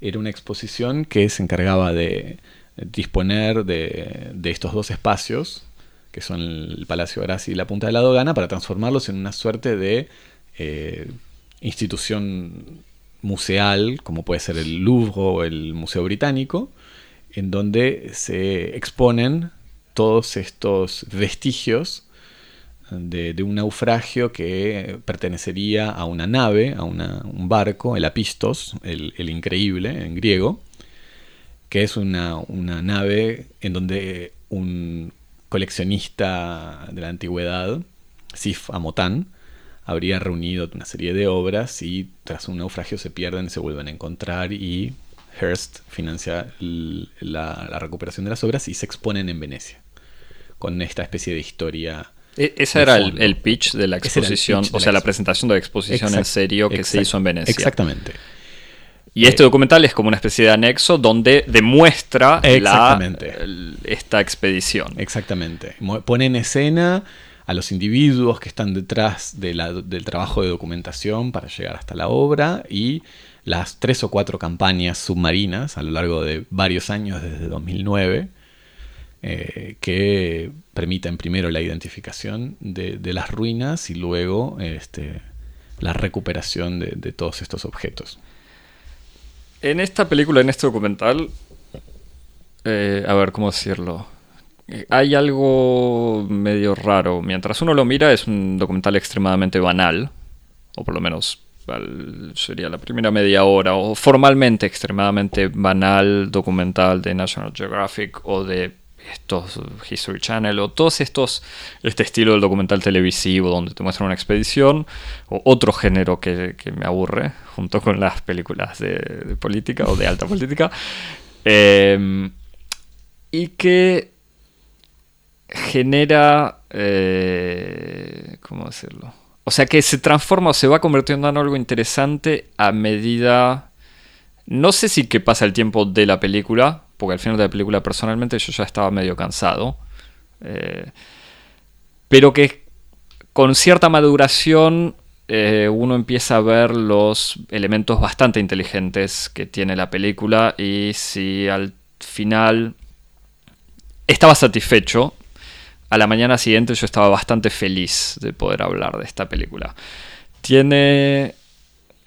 era una exposición que se encargaba de disponer de, estos dos espacios, que son el Palacio Grassi y la Punta de la Dogana, para transformarlos en una suerte de eh, institución museal, como puede ser el Louvre o el Museo Británico, en donde se exponen todos estos vestigios de, un naufragio que pertenecería a una nave, a un barco, el Apistos, el, el increíble en griego, que es una, nave en donde un coleccionista de la antigüedad, Sif Amotán, habría reunido una serie de obras y tras un naufragio se pierden y se vuelven a encontrar y Hearst financia la, recuperación de las obras y se exponen en Venecia con esta especie de historia. E, ese era el, pitch de la exposición, o sea, la presentación de la exposición en serio que se hizo en Venecia. Exactamente. Y este documental es como una especie de anexo donde demuestra esta expedición. Exactamente. Pone en escena a los individuos que están detrás del trabajo de documentación para llegar hasta la obra y las tres o cuatro campañas submarinas a lo largo de varios años desde 2009 eh, que permiten primero la identificación de, las ruinas y luego este, la recuperación de todos estos objetos. En esta película, en este documental, eh, a ver cómo decirlo. Hay algo medio raro. Mientras uno lo mira, es un documental extremadamente banal, o por lo menos sería la primera media hora, o formalmente extremadamente banal documental de National Geographic o de estos History Channel o todos estos, este estilo del documental televisivo donde te muestran una expedición, o otro género que, me aburre, junto con las películas de, política o de alta política, em, y que genera, eh, ¿cómo decirlo? O sea que se transforma o se va convirtiendo en algo interesante a medida... No sé si que pasa el tiempo de la película, porque al final de la película personalmente yo ya estaba medio cansado. Eh, pero que con cierta maduración eh, uno empieza a ver los elementos bastante inteligentes que tiene la película y si al final estaba satisfecho, a la mañana siguiente yo estaba bastante feliz de poder hablar de esta película. Tiene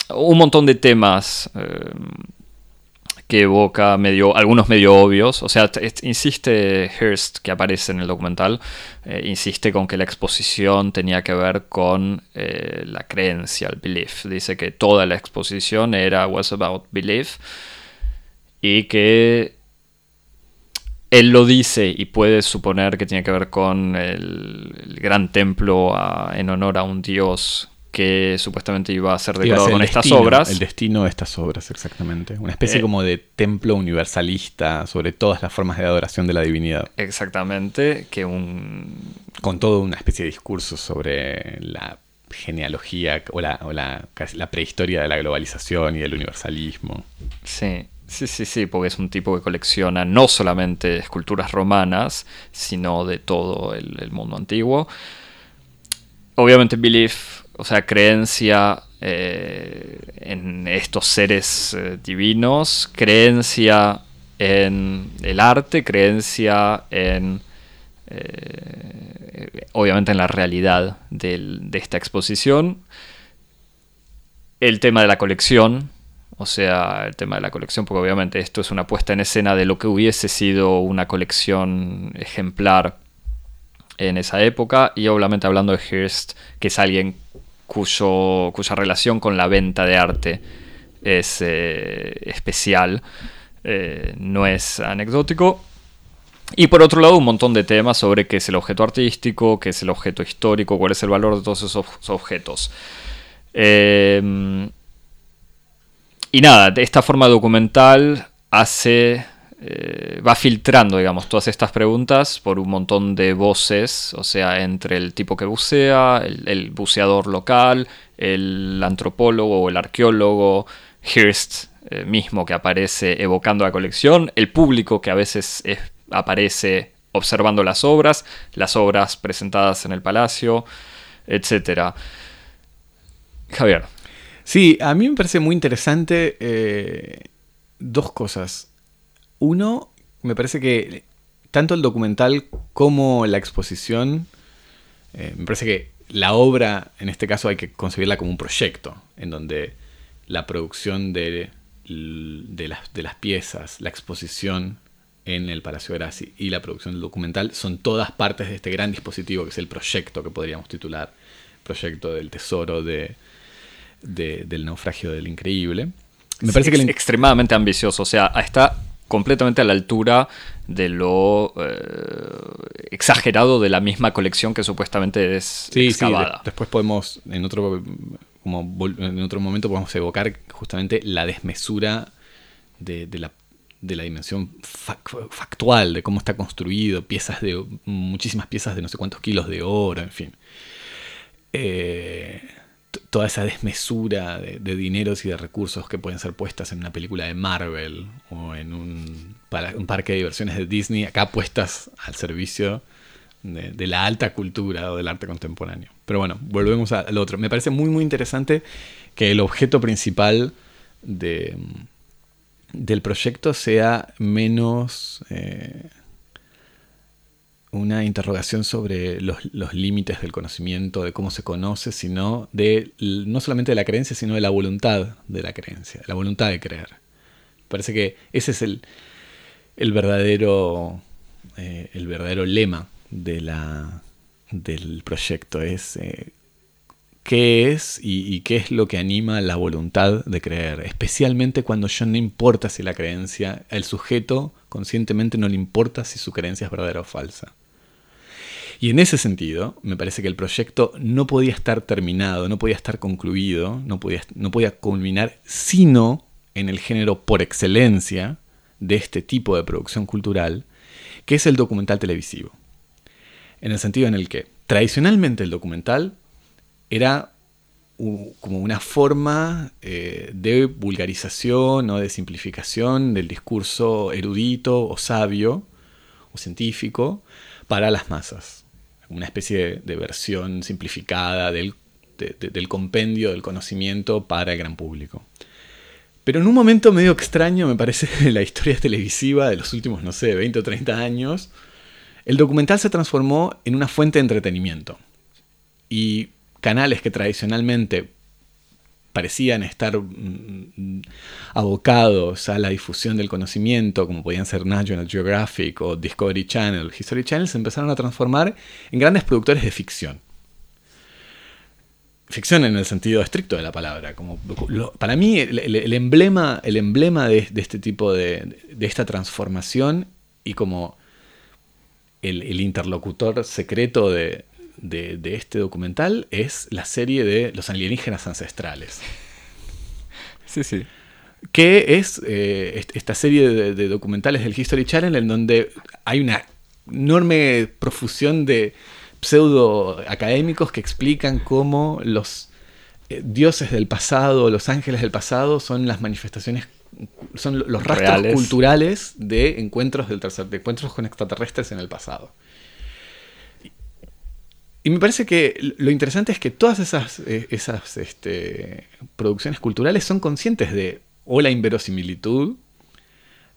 un montón de temas. Eh, que evoca medio, algunos medio obvios. O sea, insiste Hearst, que aparece en el documental, eh, insiste con que la exposición tenía que ver con eh, la creencia, el belief. Dice que toda la exposición era was about belief y que él lo dice y puede suponer que tiene que ver con el, gran templo en honor a un dios que supuestamente iba a ser decorado con estas obras. El destino de estas obras, exactamente. Una especie eh, como de templo universalista sobre todas las formas de adoración de la divinidad. Exactamente, que un... Con todo una especie de discurso sobre la genealogía o la, o la, la prehistoria de la globalización y del universalismo. Sí, Sí, sí, sí, porque es un tipo que colecciona no solamente esculturas romanas, sino de todo el, mundo antiguo. Obviamente Belief o sea, creencia eh, en estos seres eh, divinos, creencia en el arte, creencia en, eh, obviamente, en la realidad de esta exposición. El tema de la colección, o sea, el tema de la colección, porque obviamente esto es una puesta en escena de lo que hubiese sido una colección ejemplar en esa época y obviamente hablando de Hearst, que es alguien cuyo, cuya relación con la venta de arte es eh, especial, eh, no es anecdótico. Y por otro lado, un montón de temas sobre qué es el objeto artístico, qué es el objeto histórico, cuál es el valor de todos esos objetos. Eh, y nada, de esta forma documental hace. eh, va filtrando, digamos, todas estas preguntas por un montón de voces, o sea, entre el tipo que bucea, el, buceador local, el antropólogo o el arqueólogo, Hearst eh, mismo que aparece evocando la colección, el público que a veces es- aparece observando las obras, las obras presentadas en el palacio, etc. Javier. Sí, a mí me parece muy interesante eh, dos cosas. Uno, me parece que tanto el documental como la exposición, eh, me parece que la obra, en este caso, hay que concebirla como un proyecto, en donde la producción de, de las, de las piezas, la exposición en el Palacio Grassi y la producción del documental son todas partes de este gran dispositivo que es el proyecto que podríamos titular, proyecto del tesoro de, de- del naufragio del increíble. Me parece que es el- extremadamente ambicioso, o sea, está completamente a la altura de lo eh, exagerado de la misma colección que supuestamente es Sí, sí, excavada. después podemos, en otro, como en otro momento podemos evocar justamente la desmesura de, de la, de la dimensión fac- factual, de cómo está construido, piezas de, muchísimas piezas de no sé cuántos kilos de oro, en fin. Eh, toda esa desmesura de, dineros y de recursos que pueden ser puestas en una película de Marvel o en un, parque de diversiones de Disney, acá puestas al servicio de, la alta cultura o del arte contemporáneo. Pero bueno, volvemos al otro. Me parece muy muy interesante que el objeto principal de, del proyecto sea menos eh, una interrogación sobre los, límites del conocimiento, de cómo se conoce, sino de no solamente de la creencia, sino de la voluntad de la creencia, la voluntad de creer. Parece que ese es el, el verdadero eh, el verdadero lema del proyecto es eh, qué es y, qué es lo que anima la voluntad de creer, especialmente cuando ya no importa si la creencia, el sujeto conscientemente no le importa si su creencia es verdadera o falsa. Y en ese sentido, me parece que el proyecto no podía estar terminado, no podía estar concluido, no podía, no podía culminar, sino en el género por excelencia de este tipo de producción cultural, que es el documental televisivo. En el sentido en el que tradicionalmente el documental era como una forma eh, de vulgarización o de simplificación del discurso erudito o sabio o científico para las masas. Una especie de, versión simplificada del, de- de- del compendio del conocimiento para el gran público. Pero en un momento medio extraño, me parece, de la historia televisiva de los últimos, no sé, 20 o 30 años, el documental se transformó en una fuente de entretenimiento. Y canales que tradicionalmente parecían estar mm, abocados a la difusión del conocimiento, como podían ser National Geographic o Discovery Channel, History Channel, se empezaron a transformar en grandes productores de ficción. Ficción en el sentido estricto de la palabra. Como, para mí, el, emblema, el emblema de, este tipo de, de esta transformación y como el interlocutor secreto de, de- de este documental es la serie de los alienígenas ancestrales. Sí, sí. Que es eh, est- esta serie de, de documentales del History Channel en donde hay una enorme profusión de pseudo académicos que explican cómo los eh, dioses del pasado, los ángeles del pasado, son las manifestaciones, son lo- los rastros Reales. culturales de encuentros, del tercer, de encuentros con extraterrestres en el pasado. Y me parece que lo interesante es que todas esas, eh, esas este, producciones culturales son conscientes de o la inverosimilitud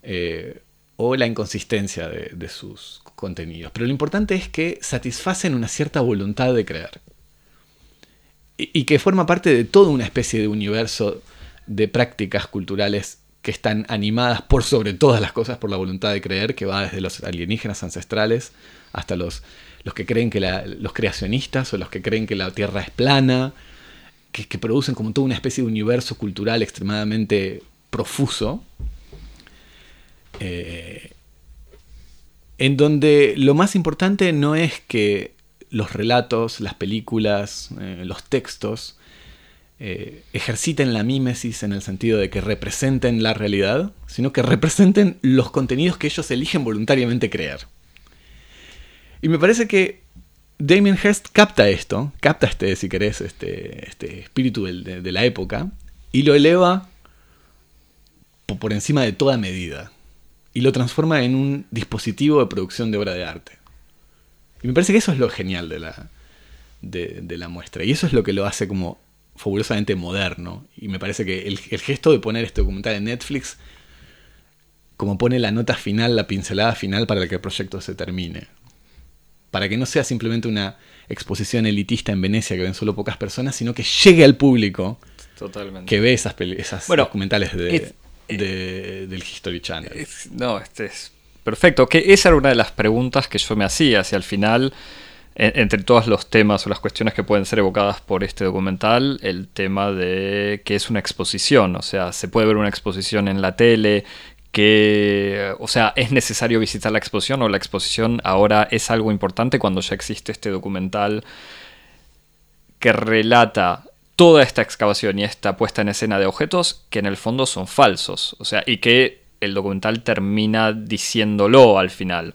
eh, o la inconsistencia de, sus contenidos. Pero lo importante es que satisfacen una cierta voluntad de creer. Y, y que forma parte de toda una especie de universo de prácticas culturales que están animadas por sobre todas las cosas por la voluntad de creer, que va desde los alienígenas ancestrales hasta los, los que creen que la- los creacionistas o los que creen que la Tierra es plana, que, producen como toda una especie de universo cultural extremadamente profuso, eh, en donde lo más importante no es que los relatos, las películas, eh, los textos eh, ejerciten la mímesis en el sentido de que representen la realidad, sino que representen los contenidos que ellos eligen voluntariamente crear. Y me parece que Damien Hirst capta esto, capta este, si querés, este, este espíritu de, la época, y lo eleva por encima de toda medida. Y lo transforma en un dispositivo de producción de obra de arte. Y me parece que eso es lo genial de la, de, la muestra. Y eso es lo que lo hace como fabulosamente moderno. Y me parece que el, gesto de poner este documental en Netflix, como pone la nota final, la pincelada final para que el proyecto se termine. Para que no sea simplemente una exposición elitista en Venecia que ven solo pocas personas, sino que llegue al público Totalmente. que ve esas, esas Bueno, documentales de, es- de- del History Channel. Es- No, este es perfecto. Que esa era una de las preguntas que yo me hacía hacia el final, en- entre todos los temas o las cuestiones que pueden ser evocadas por este documental, el tema de qué es una exposición. O sea, se puede ver una exposición en la tele, que, o sea, es necesario visitar la exposición o la exposición ahora es algo importante cuando ya existe este documental que relata toda esta excavación y esta puesta en escena de objetos que en el fondo son falsos. O sea, y que el documental termina diciéndolo al final.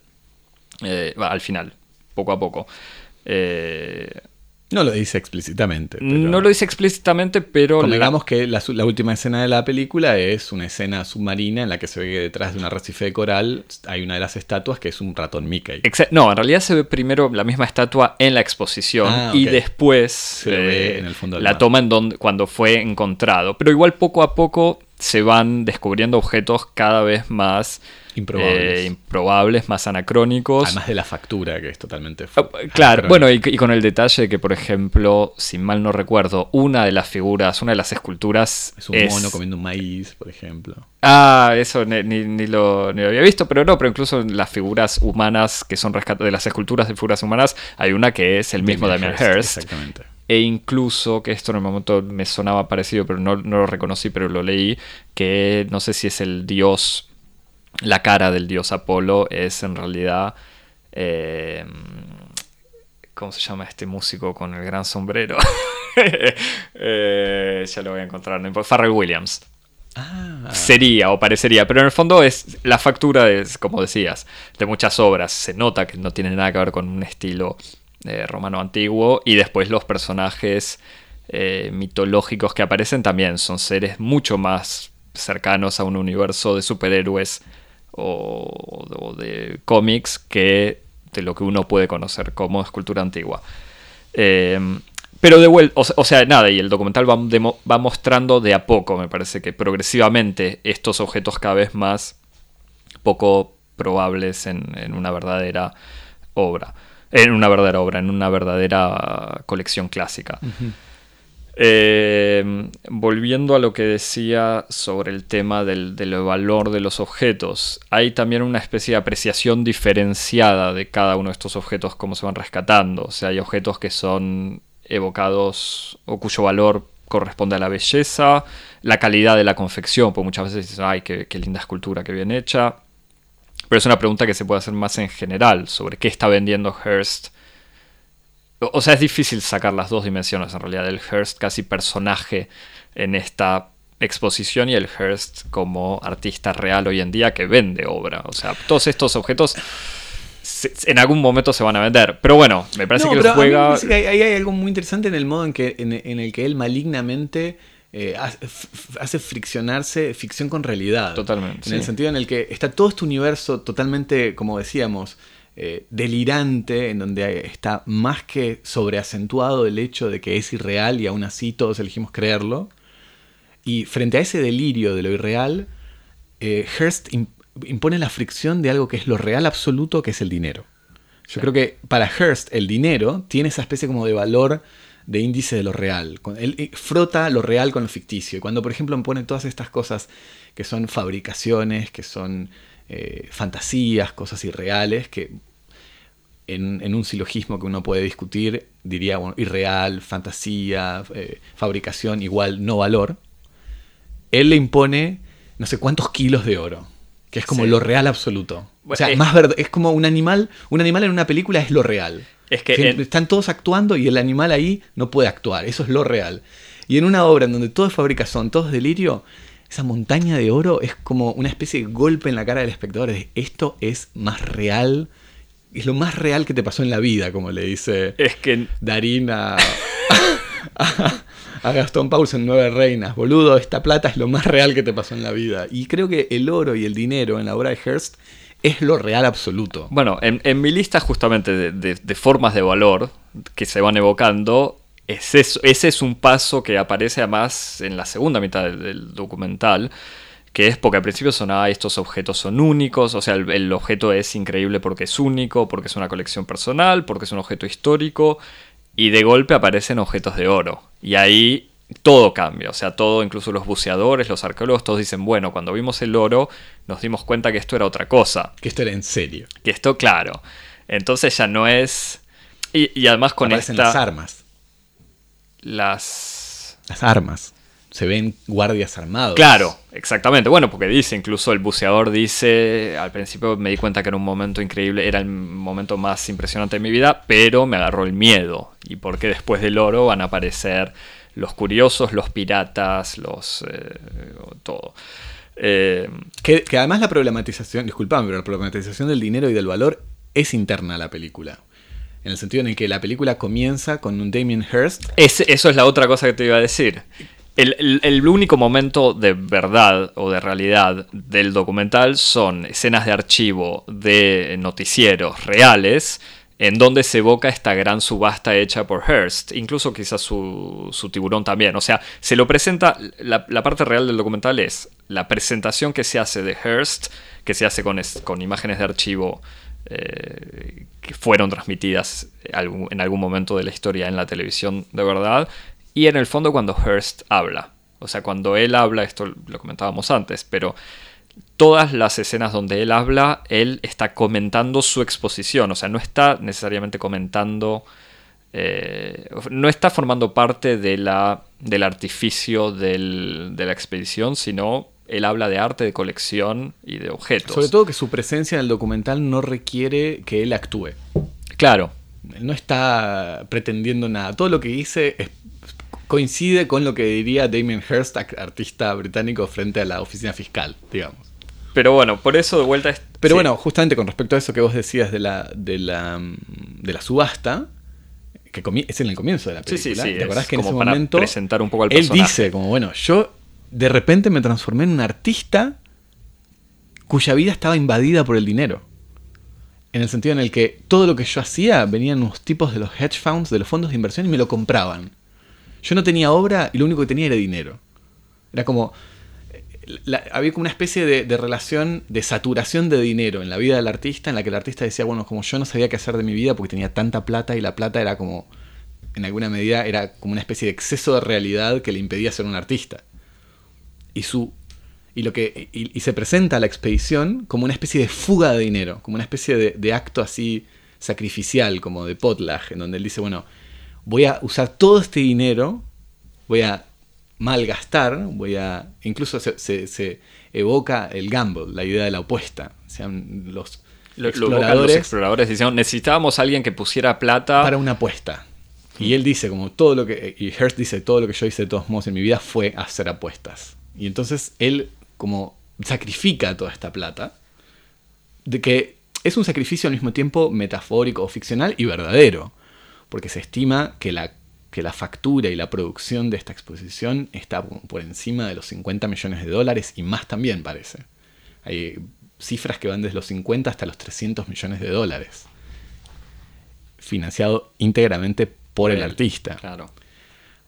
Eh, al final, poco a poco. Eh, No lo dice explícitamente. pero no lo dice explícitamente, pero... la- Convengamos que la, última escena de la película es una escena submarina en la que se ve que detrás de un arrecife de coral hay una de las estatuas que es un ratón Mickey. No, en realidad se ve primero la misma estatua en la exposición Ah, y después lo ve eh, en el fondo del la mar. toma en donde, cuando fue encontrado. Pero igual poco a poco se van descubriendo objetos cada vez más Improbables. eh, improbables, más anacrónicos. Además de la factura que es totalmente... Ah, Claro, bueno, y, y con el detalle de que, por ejemplo, si mal no recuerdo, una de las figuras, una de las esculturas Es un mono comiendo un maíz, por ejemplo. Ah, eso ni, ni- ni lo, ni lo había visto, pero no, pero incluso en las figuras humanas que son rescatadas, de las esculturas de figuras humanas, hay una que es el mismo Damien Hirst. Exactamente. E incluso, que esto en el momento me sonaba parecido, pero no, no lo reconocí, pero lo leí, que no sé si es el dios, la cara del dios Apolo es en realidad... eh, ¿Cómo se llama este músico con el gran sombrero? Eh, ya lo voy a encontrar. no. Pharrell Williams. Ah, Sería o parecería, pero en el fondo es la factura, es, como decías, de muchas obras. Se nota que no tiene nada que ver con un estilo eh, romano antiguo. Y después los personajes eh, mitológicos que aparecen también son seres mucho más cercanos a un universo de superhéroes o, o de cómics que de lo que uno puede conocer como escultura antigua. Eh, pero de vuelta, o, se- o sea, nada, y el documental va, mostrando de a poco, me parece que progresivamente estos objetos cada vez más poco probables en una verdadera obra. En una verdadera obra, en una verdadera colección clásica. Eh, volviendo a lo que decía sobre el tema del, valor de los objetos, hay también una especie de apreciación diferenciada de cada uno de estos objetos, cómo se van rescatando. O sea, hay objetos que son evocados o cuyo valor corresponde a la belleza, la calidad de la confección, porque muchas veces dices, ay, qué, qué linda escultura, qué bien hecha. Pero es una pregunta que se puede hacer más en general sobre qué está vendiendo Hearst o sea, es difícil sacar las dos dimensiones en realidad, el Hearst casi personaje en esta exposición y el Hearst como artista real hoy en día que vende obra. O sea, todos estos objetos se- en algún momento se van a vender. Pero bueno, me parece No, que él pero a mí me juega... parece que ahí ahí hay algo muy interesante en el modo en, que, en, en el que él malignamente eh, hace, friccionarse ficción con realidad. Totalmente, En el sentido en el que está todo este universo totalmente, como decíamos, eh, delirante, en donde está más que sobreacentuado el hecho de que es irreal y aún así todos elegimos creerlo. Y frente a ese delirio de lo irreal, eh, Hearst im- impone la fricción de algo que es lo real absoluto, que es el dinero. Yo creo que para Hearst el dinero tiene esa especie como de valor de índice de lo real. Él eh, frota lo real con lo ficticio. Y cuando, por ejemplo, pone todas estas cosas que son fabricaciones, que son eh, fantasías, cosas irreales, que en, en un silogismo que uno puede discutir, diría, bueno, irreal, fantasía, eh, fabricación igual no valor, él le impone no sé cuántos kilos de oro, que es como Sí. lo real absoluto. O sea, es- más verd- es como un animal, un animal en una película es lo real. Es que en- están todos actuando y el animal ahí no puede actuar, eso es lo real. Y en una obra en donde todo es fabricación, todo es delirio, esa montaña de oro es como una especie de golpe en la cara del espectador. De, esto es más real, es lo más real que te pasó en la vida, como le dice Es que Darín a, a, a Gastón Pauls en Nueve Reinas. Boludo, esta plata es lo más real que te pasó en la vida. Y creo que el oro y el dinero en la obra de Hearst es lo real absoluto. Bueno, en, en mi lista justamente de, de- de formas de valor que se van evocando, es eso- ese es un paso que aparece además en la segunda mitad del, documental, que es porque al principio sonaba estos objetos son únicos, o sea, el, el objeto es increíble porque es único, porque es una colección personal, porque es un objeto histórico, y de golpe aparecen objetos de oro. Y ahí todo cambia, o sea, todo, incluso los buceadores, los arqueólogos, todos dicen, bueno, cuando vimos el oro nos dimos cuenta que esto era otra cosa. Que esto era en serio. Que esto, claro. Entonces ya no es. Y, y además con Aparecen esta. las armas. Las- Las armas. Se ven guardias armados. Claro, exactamente. Bueno, porque dice, incluso el buceador dice, al principio me di cuenta que era un momento increíble, era el momento más impresionante de mi vida, pero me agarró el miedo. Y porque después del oro van a aparecer los curiosos, los piratas, los... eh, todo. Eh, Que, que además la problematización, disculpame, pero la problematización del dinero y del valor es interna a la película. En el sentido en el que la película comienza con un Damien Hirst eso es la otra cosa que te iba a decir. El, único momento de verdad o de realidad del documental son escenas de archivo de noticieros reales en donde se evoca esta gran subasta hecha por Hearst, incluso quizás su, tiburón también. O sea, se lo presenta, la, parte real del documental es la presentación que se hace de Hearst, que se hace con imágenes de archivo eh, que fueron transmitidas en algún momento de la historia en la televisión de verdad, y en el fondo cuando Hearst habla. O sea, cuando él habla, esto lo comentábamos antes, pero todas las escenas donde él habla, él está comentando su exposición, o sea, no está necesariamente comentando, eh, no está formando parte de la, del artificio de la expedición, sino él habla de arte, de colección y de objetos. Sobre todo que su presencia en el documental no requiere que él actúe. Claro, Él no está pretendiendo nada. Todo lo que dice es- coincide con lo que diría Damien Hirst, artista británico, frente a la oficina fiscal, digamos. pero bueno, por eso de vuelta... es- Pero sí. bueno, justamente con respecto a eso que vos decías de la, de la, de la subasta, que es en el comienzo de la Sí, película. sí, sí, ¿Te acordás es que en como ese para momento presentar un poco al él personaje. dice como, bueno, yo de repente me transformé en un artista cuya vida estaba invadida por el dinero. En el sentido en el que todo lo que yo hacía venían unos tipos de los hedge funds, de los fondos de inversión y me lo compraban. Yo no tenía obra y lo único que tenía era dinero. Era como... había como una especie de relación de saturación de dinero en la vida del artista, en la que el artista decía, bueno, como yo no sabía qué hacer de mi vida porque tenía tanta plata y la plata era como, en alguna medida, era como una especie de exceso de realidad que le impedía ser un artista. Y su y lo que y, y se presenta a la expedición como una especie de fuga de dinero, como una especie de, de acto así sacrificial, como de potlatch, en donde él dice, bueno, voy a usar todo este dinero, voy a malgastar, voy a... Incluso se, se- se evoca el gamble, la idea de la apuesta. O sea, los Lo, lo los exploradores exploradores diciendo, necesitábamos a alguien que pusiera plata. para una apuesta. Y él dice, como todo lo que. Y Hearst dice, todo lo que yo hice de todos modos en mi vida fue hacer apuestas. Y entonces él, como, sacrifica toda esta plata. De que es un sacrificio al mismo tiempo metafórico o ficcional y verdadero. Porque se estima que la, que la factura y la producción de esta exposición está por encima de los 50 millones de dólares y más también parece. Hay cifras que van desde los 50 hasta los 300 millones de dólares financiado íntegramente por el artista. Claro.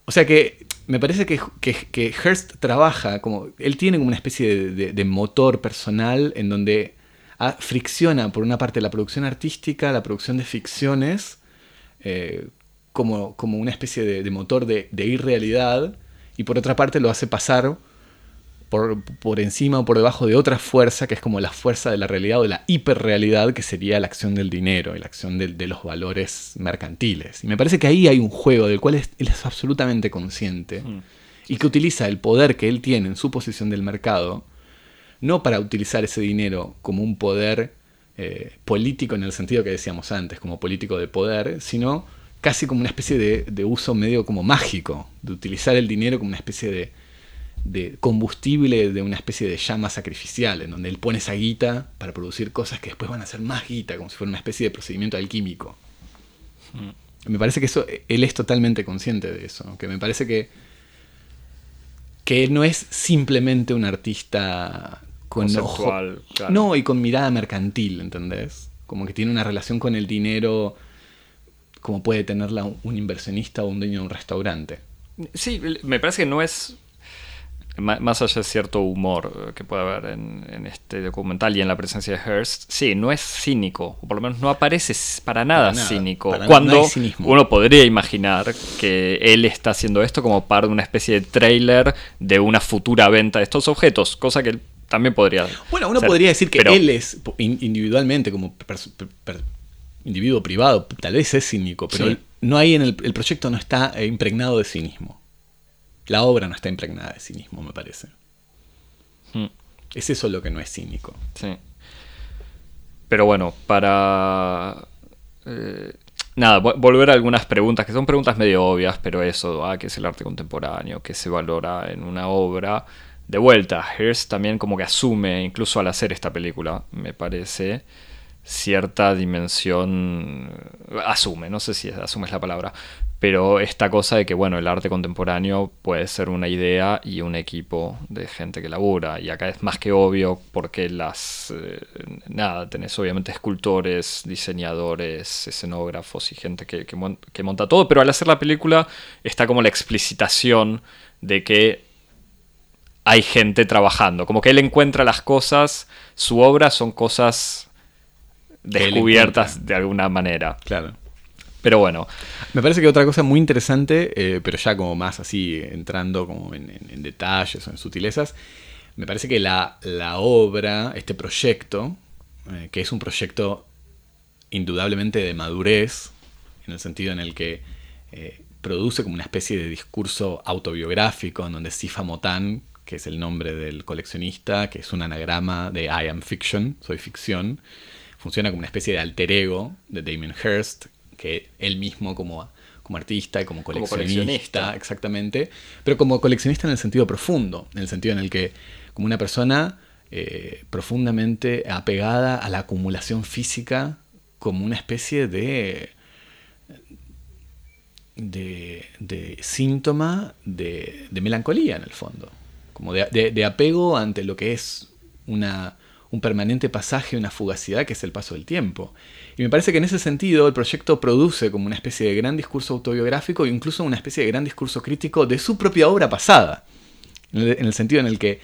O sea que me parece que, que, Hearst trabaja como. Él tiene como una especie de, de- motor personal en donde ah, fricciona por una parte la producción artística, la producción de ficciones, eh, como, como una especie de, de motor de irrealidad, y por otra parte lo hace pasar por, por encima o por debajo de otra fuerza, que es como la fuerza de la realidad o de la hiperrealidad, que sería la acción del dinero y la acción de, los valores mercantiles. Y me parece que ahí hay un juego del cual es- él es absolutamente consciente Mm. y que utiliza el poder que él tiene en su posición del mercado, no para utilizar ese dinero como un poder eh, político en el sentido que decíamos antes, como político de poder, sino casi como una especie de, de uso medio como mágico, de utilizar el dinero como una especie de, de combustible de una especie de llama sacrificial, en donde él pone esa guita para producir cosas que después van a ser más guita, como si fuera una especie de procedimiento alquímico. Mm. Me parece que eso, él es totalmente consciente de eso, que me parece que, que él no es simplemente un artista con ojo, no, y con mirada mercantil, ¿entendés? Como que tiene una relación con el dinero como puede tenerla un inversionista o un dueño de un restaurante. Sí, me parece que no es más allá de cierto humor que puede haber en, este documental y en la presencia de Hearst, sí, no es cínico, o por lo menos no aparece para nada, cínico, cuando uno podría imaginar que él está haciendo esto como parte de una especie de trailer de una futura venta de estos objetos, cosa que él también podría... Bueno, uno podría decir que él es individualmente, como individuo privado, tal vez es cínico, pero no hay en el, el proyecto no está eh, impregnado de cinismo. La obra no está impregnada de cinismo, me parece. Hmm. Es eso lo que no es cínico. Sí. Pero bueno, para... Eh, nada, volver a algunas preguntas, que son preguntas medio obvias, pero eso, ah, ¿qué es el arte contemporáneo? ¿Qué se valora en una obra? De vuelta, Hearst también como que asume, incluso al hacer esta película, me parece, cierta dimensión, asume, no sé si asume es la palabra, pero esta cosa de que, bueno, el arte contemporáneo puede ser una idea y un equipo de gente que labura. Y acá es más que obvio porque las... Eh, nada, tenés obviamente escultores, diseñadores, escenógrafos y gente que, que, monta todo, pero al hacer la película está como la explicitación de que hay gente trabajando. Como que él encuentra las cosas, su obra son cosas descubiertas de alguna manera. Claro. Pero bueno. Me parece que otra cosa muy interesante, eh, pero ya como más así entrando como en, detalles o en sutilezas, me parece que la, obra, este proyecto, eh, que es un proyecto indudablemente de madurez, en el sentido en el que eh, produce como una especie de discurso autobiográfico, en donde Sifa Motan, que es el nombre del coleccionista, que es un anagrama de I am fiction, soy ficción, funciona como una especie de alter ego de Damien Hirst, que él mismo como, como artista y como coleccionista, exactamente, pero como coleccionista en el sentido profundo, en el sentido en el que como una persona eh, profundamente apegada a la acumulación física como una especie de, de, síntoma de, melancolía en el fondo, como de apego ante lo que es una un permanente pasaje, una fugacidad que es el paso del tiempo. Y me parece que en ese sentido el proyecto produce como una especie de gran discurso autobiográfico e incluso una especie de gran discurso crítico de su propia obra pasada. En el, sentido en el que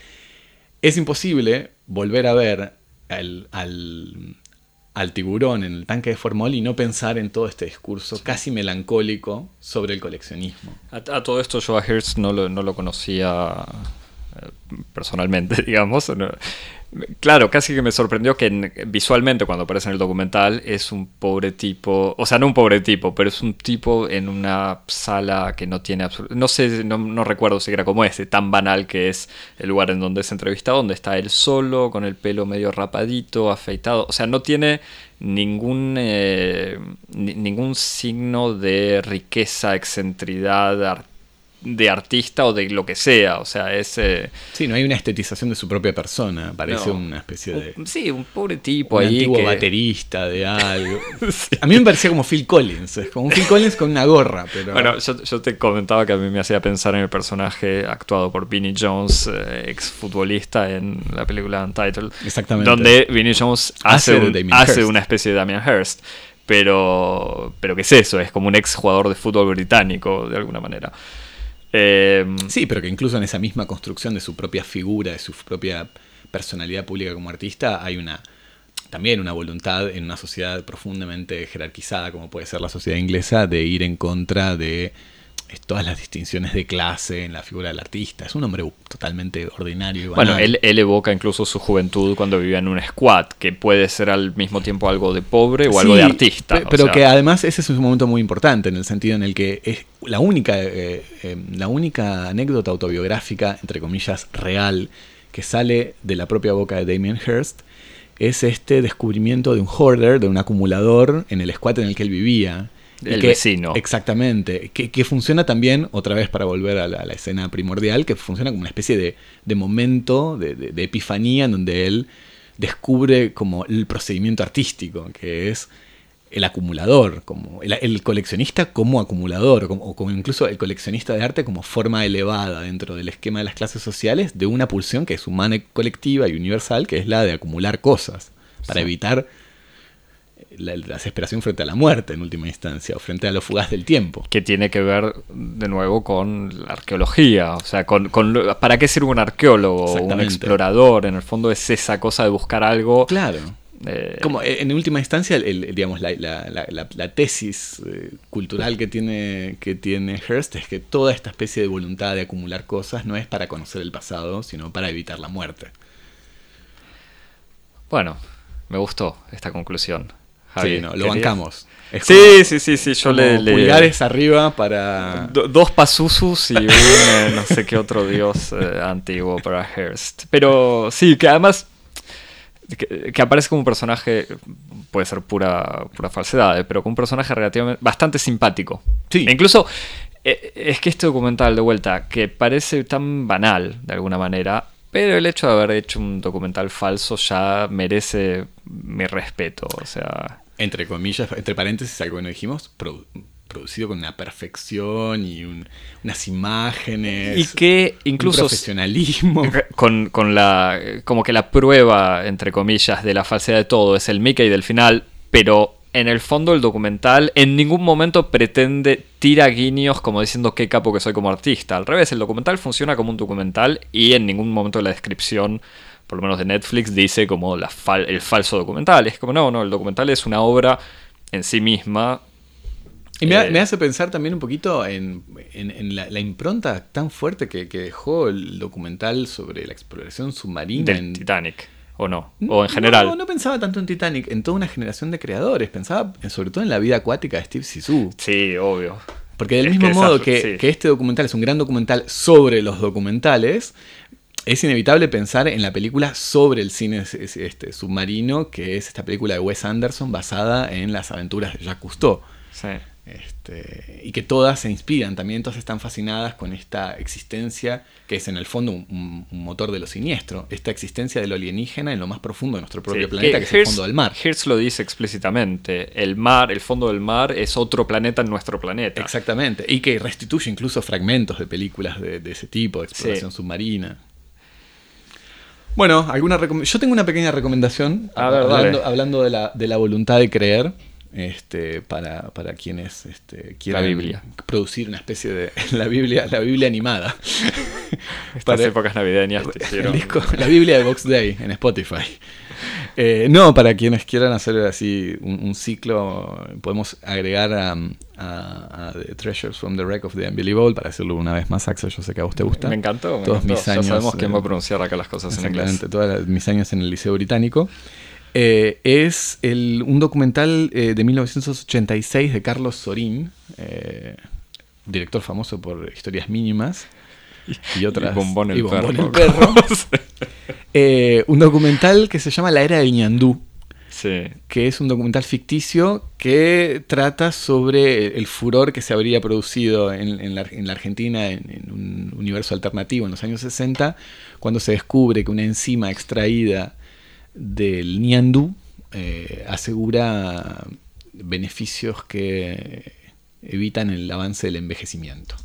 es imposible volver a ver al, al, tiburón en el tanque de formol y no pensar en todo este discurso casi melancólico sobre el coleccionismo. A, todo esto yo a Hertz no lo, no lo conocía eh, personalmente, digamos. Claro, casi que me sorprendió que visualmente cuando aparece en el documental es un pobre tipo, o sea, no un pobre tipo, pero es un tipo en una sala que no tiene no sé, no, recuerdo si era como ese, tan banal que es el lugar en donde es entrevistado, donde está él solo, con el pelo medio rapadito, afeitado, o sea, no tiene ningún, eh, ningún signo de riqueza, excentridad, de artista o de lo que sea, o sea, es... Eh, sí, no hay una estetización de su propia persona, parece una especie de... sí, un pobre tipo un ahí. antiguo baterista de algo. A mí me parecía como Phil Collins, es como un Phil Collins con una gorra, pero... Bueno, yo, te comentaba que a mí me hacía pensar en el personaje actuado por Vinnie Jones, eh, ex futbolista en la película Untitled. Exactamente. Donde Vinnie Jones hace, hace una especie de Damien Hirst. Pero, pero ¿qué es eso? Es como un ex jugador de fútbol británico, de alguna manera. Em, sí, pero que incluso en esa misma construcción de su propia figura, de su propia personalidad pública como artista, hay una también una voluntad en una sociedad profundamente jerarquizada como puede ser la sociedad inglesa de ir en contra de todas las distinciones de clase en la figura del artista. Es un hombre totalmente ordinario. Y bueno, él, evoca incluso su juventud cuando vivía en un squat, que puede ser al mismo tiempo algo de pobre o algo de artista. Pero que además ese es un momento muy importante en el sentido en el que es la única, eh, eh, la única anécdota autobiográfica, entre comillas, real, que sale de la propia boca de Damien Hirst, es este descubrimiento de un hoarder, de un acumulador en el squat en el que él vivía el vecino. Exactamente. Que, funciona también, otra vez para volver a la, escena primordial, que funciona como una especie de, momento, de, epifanía, en donde él descubre como el procedimiento artístico, que es el acumulador, como el, coleccionista como acumulador, o como incluso el coleccionista de arte como forma elevada dentro del esquema de las clases sociales de una pulsión que es humana, colectiva y universal, que es la de acumular cosas, para evitar la, desesperación frente a la muerte en última instancia, o frente a lo fugaz del tiempo. Que tiene que ver de nuevo con la arqueología, o sea, con, ¿para qué sirve un arqueólogo, un explorador? En el fondo es esa cosa de buscar algo. Claro. Eh, Como eh, en última instancia, el, digamos, la, tesis eh, cultural que tiene, que tiene Hearst es que toda esta especie de voluntad de acumular cosas no es para conocer el pasado, sino para evitar la muerte. Bueno, me gustó esta conclusión sí, no, lo bancamos. sí, sí, sí, sí, yo le, Pulgares arriba para... dos Pazuzus y un eh, no sé qué otro dios eh, antiguo para Hearst. Pero sí, que además... Que, aparece como un personaje, puede ser pura, pura falsedad, eh, pero como un personaje relativamente bastante simpático. Sí. E incluso es que este documental, de vuelta, que parece tan banal de alguna manera, pero el hecho de haber hecho un documental falso ya merece mi respeto. O sea. Entre comillas, entre paréntesis, algo que no dijimos, producido con una perfección y unas imágenes. Y que incluso. Un profesionalismo. Con, con la. Como que la prueba, entre comillas, de la falsedad de todo es el Mickey del final, pero en el fondo el documental en ningún momento pretende tira guiños como diciendo qué capo que soy como artista. Al revés, el documental funciona como un documental y en ningún momento la descripción, por lo menos de Netflix, dice como la el falso documental. Es como, no, no, el documental es una obra en sí misma. Y me, eh, hace pensar también un poquito en, la, impronta tan fuerte que, dejó el documental sobre la exploración submarina. en Titanic. ¿O no? ¿O en general? No, no pensaba tanto en Titanic, en toda una generación de creadores. Pensaba sobre todo en la vida acuática de Steve Zissou. Sí, obvio. Porque del mismo modo que, este documental es un gran documental sobre los documentales, es inevitable pensar en la película sobre el cine este, submarino, que es esta película de Wes Anderson basada en las aventuras de Jacques Cousteau. Sí. Este, y que todas se inspiran, también todas están fascinadas con esta existencia que es en el fondo un, motor de lo siniestro, esta existencia de lo alienígena en lo más profundo de nuestro propio planeta, que, es el fondo del mar. Hirsch lo dice explícitamente, el mar, el fondo del mar es otro planeta en nuestro planeta. Exactamente, y que restituye incluso fragmentos de películas de, ese tipo, de exploración submarina. Bueno, alguna yo tengo una pequeña recomendación, hablando, de, la, de la voluntad de creer este, para, para quienes este, quieran producir una especie de la Biblia, la Biblia animada. Estas para, épocas navideñas La Biblia de Box Day en Spotify. Eh, no, para quienes quieran hacer así un, ciclo, podemos agregar a, a, The Treasures from the Wreck of the Unbelievable para hacerlo una vez más, Axel. Yo sé que a usted gusta. Me encantó. Todos mis años. Ya sabemos quién va a pronunciar acá las cosas en inglés. Todos mis años en el Liceo Británico. Eh, es un documental eh, de 1986 de Carlos Sorín, eh, director famoso por historias mínimas y otras. Y Bombón el perro. un documental que se llama La Era de Ñandú. Sí. Que es un documental ficticio que trata sobre el furor que se habría producido en, la, Argentina en, un universo alternativo en los años 60, cuando se descubre que una enzima extraída del ñandú eh, asegura beneficios que evitan el avance del envejecimiento.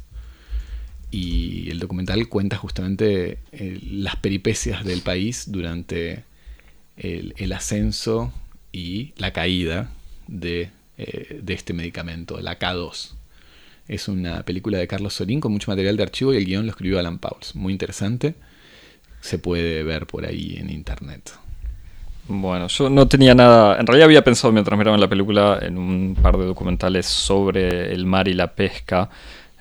Y el documental cuenta justamente eh, las peripecias del país durante el, ascenso y la caída de, eh, este medicamento, la K2. Es una película de Carlos Sorín con mucho material de archivo y el guion lo escribió Alan Pauls. Muy interesante. Se puede ver por ahí en internet. Bueno, yo no tenía nada. En realidad había pensado mientras miraba la película en un par de documentales sobre el mar y la pesca.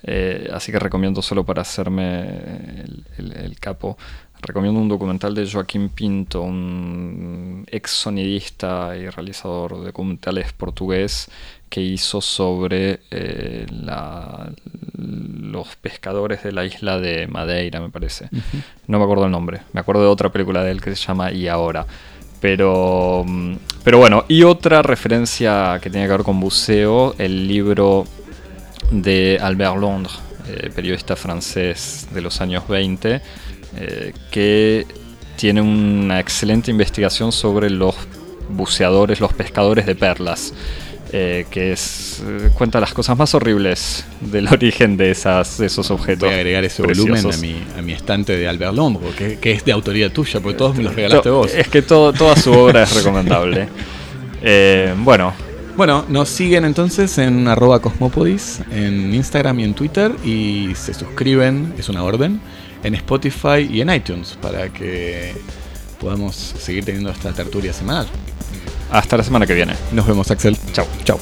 Eh, así que recomiendo solo para hacerme el, capo. Recomiendo un documental de Joaquín Pinto, un ex sonidista y realizador de documentales portugués que hizo sobre eh, los pescadores de la isla de Madeira, me parece. No me acuerdo el nombre. Me acuerdo de otra película de él que se llama Y ahora Pero, mm, pero bueno, y otra referencia que tiene que ver con buceo, el libro de Albert Londres, eh, periodista francés de los años 20, eh, que tiene una excelente investigación sobre los buceadores, los pescadores de perlas. Eh, que es, cuenta las cosas más horribles del origen de, esas, esos objetos. Voy a agregar ese volumen a mi, a mi, estante de Albert Londres, que, que, es de autoría tuya, porque todos me los regalaste vos. Es que todo, toda su obra es recomendable. bueno, bueno, nos siguen entonces en arroba cosmopodis, en Instagram y en Twitter y se suscriben, es una orden, en Spotify y en iTunes para que podamos seguir teniendo esta tertulia semanal. Hasta la semana que viene. Nos vemos, Axel. Chao. Chao.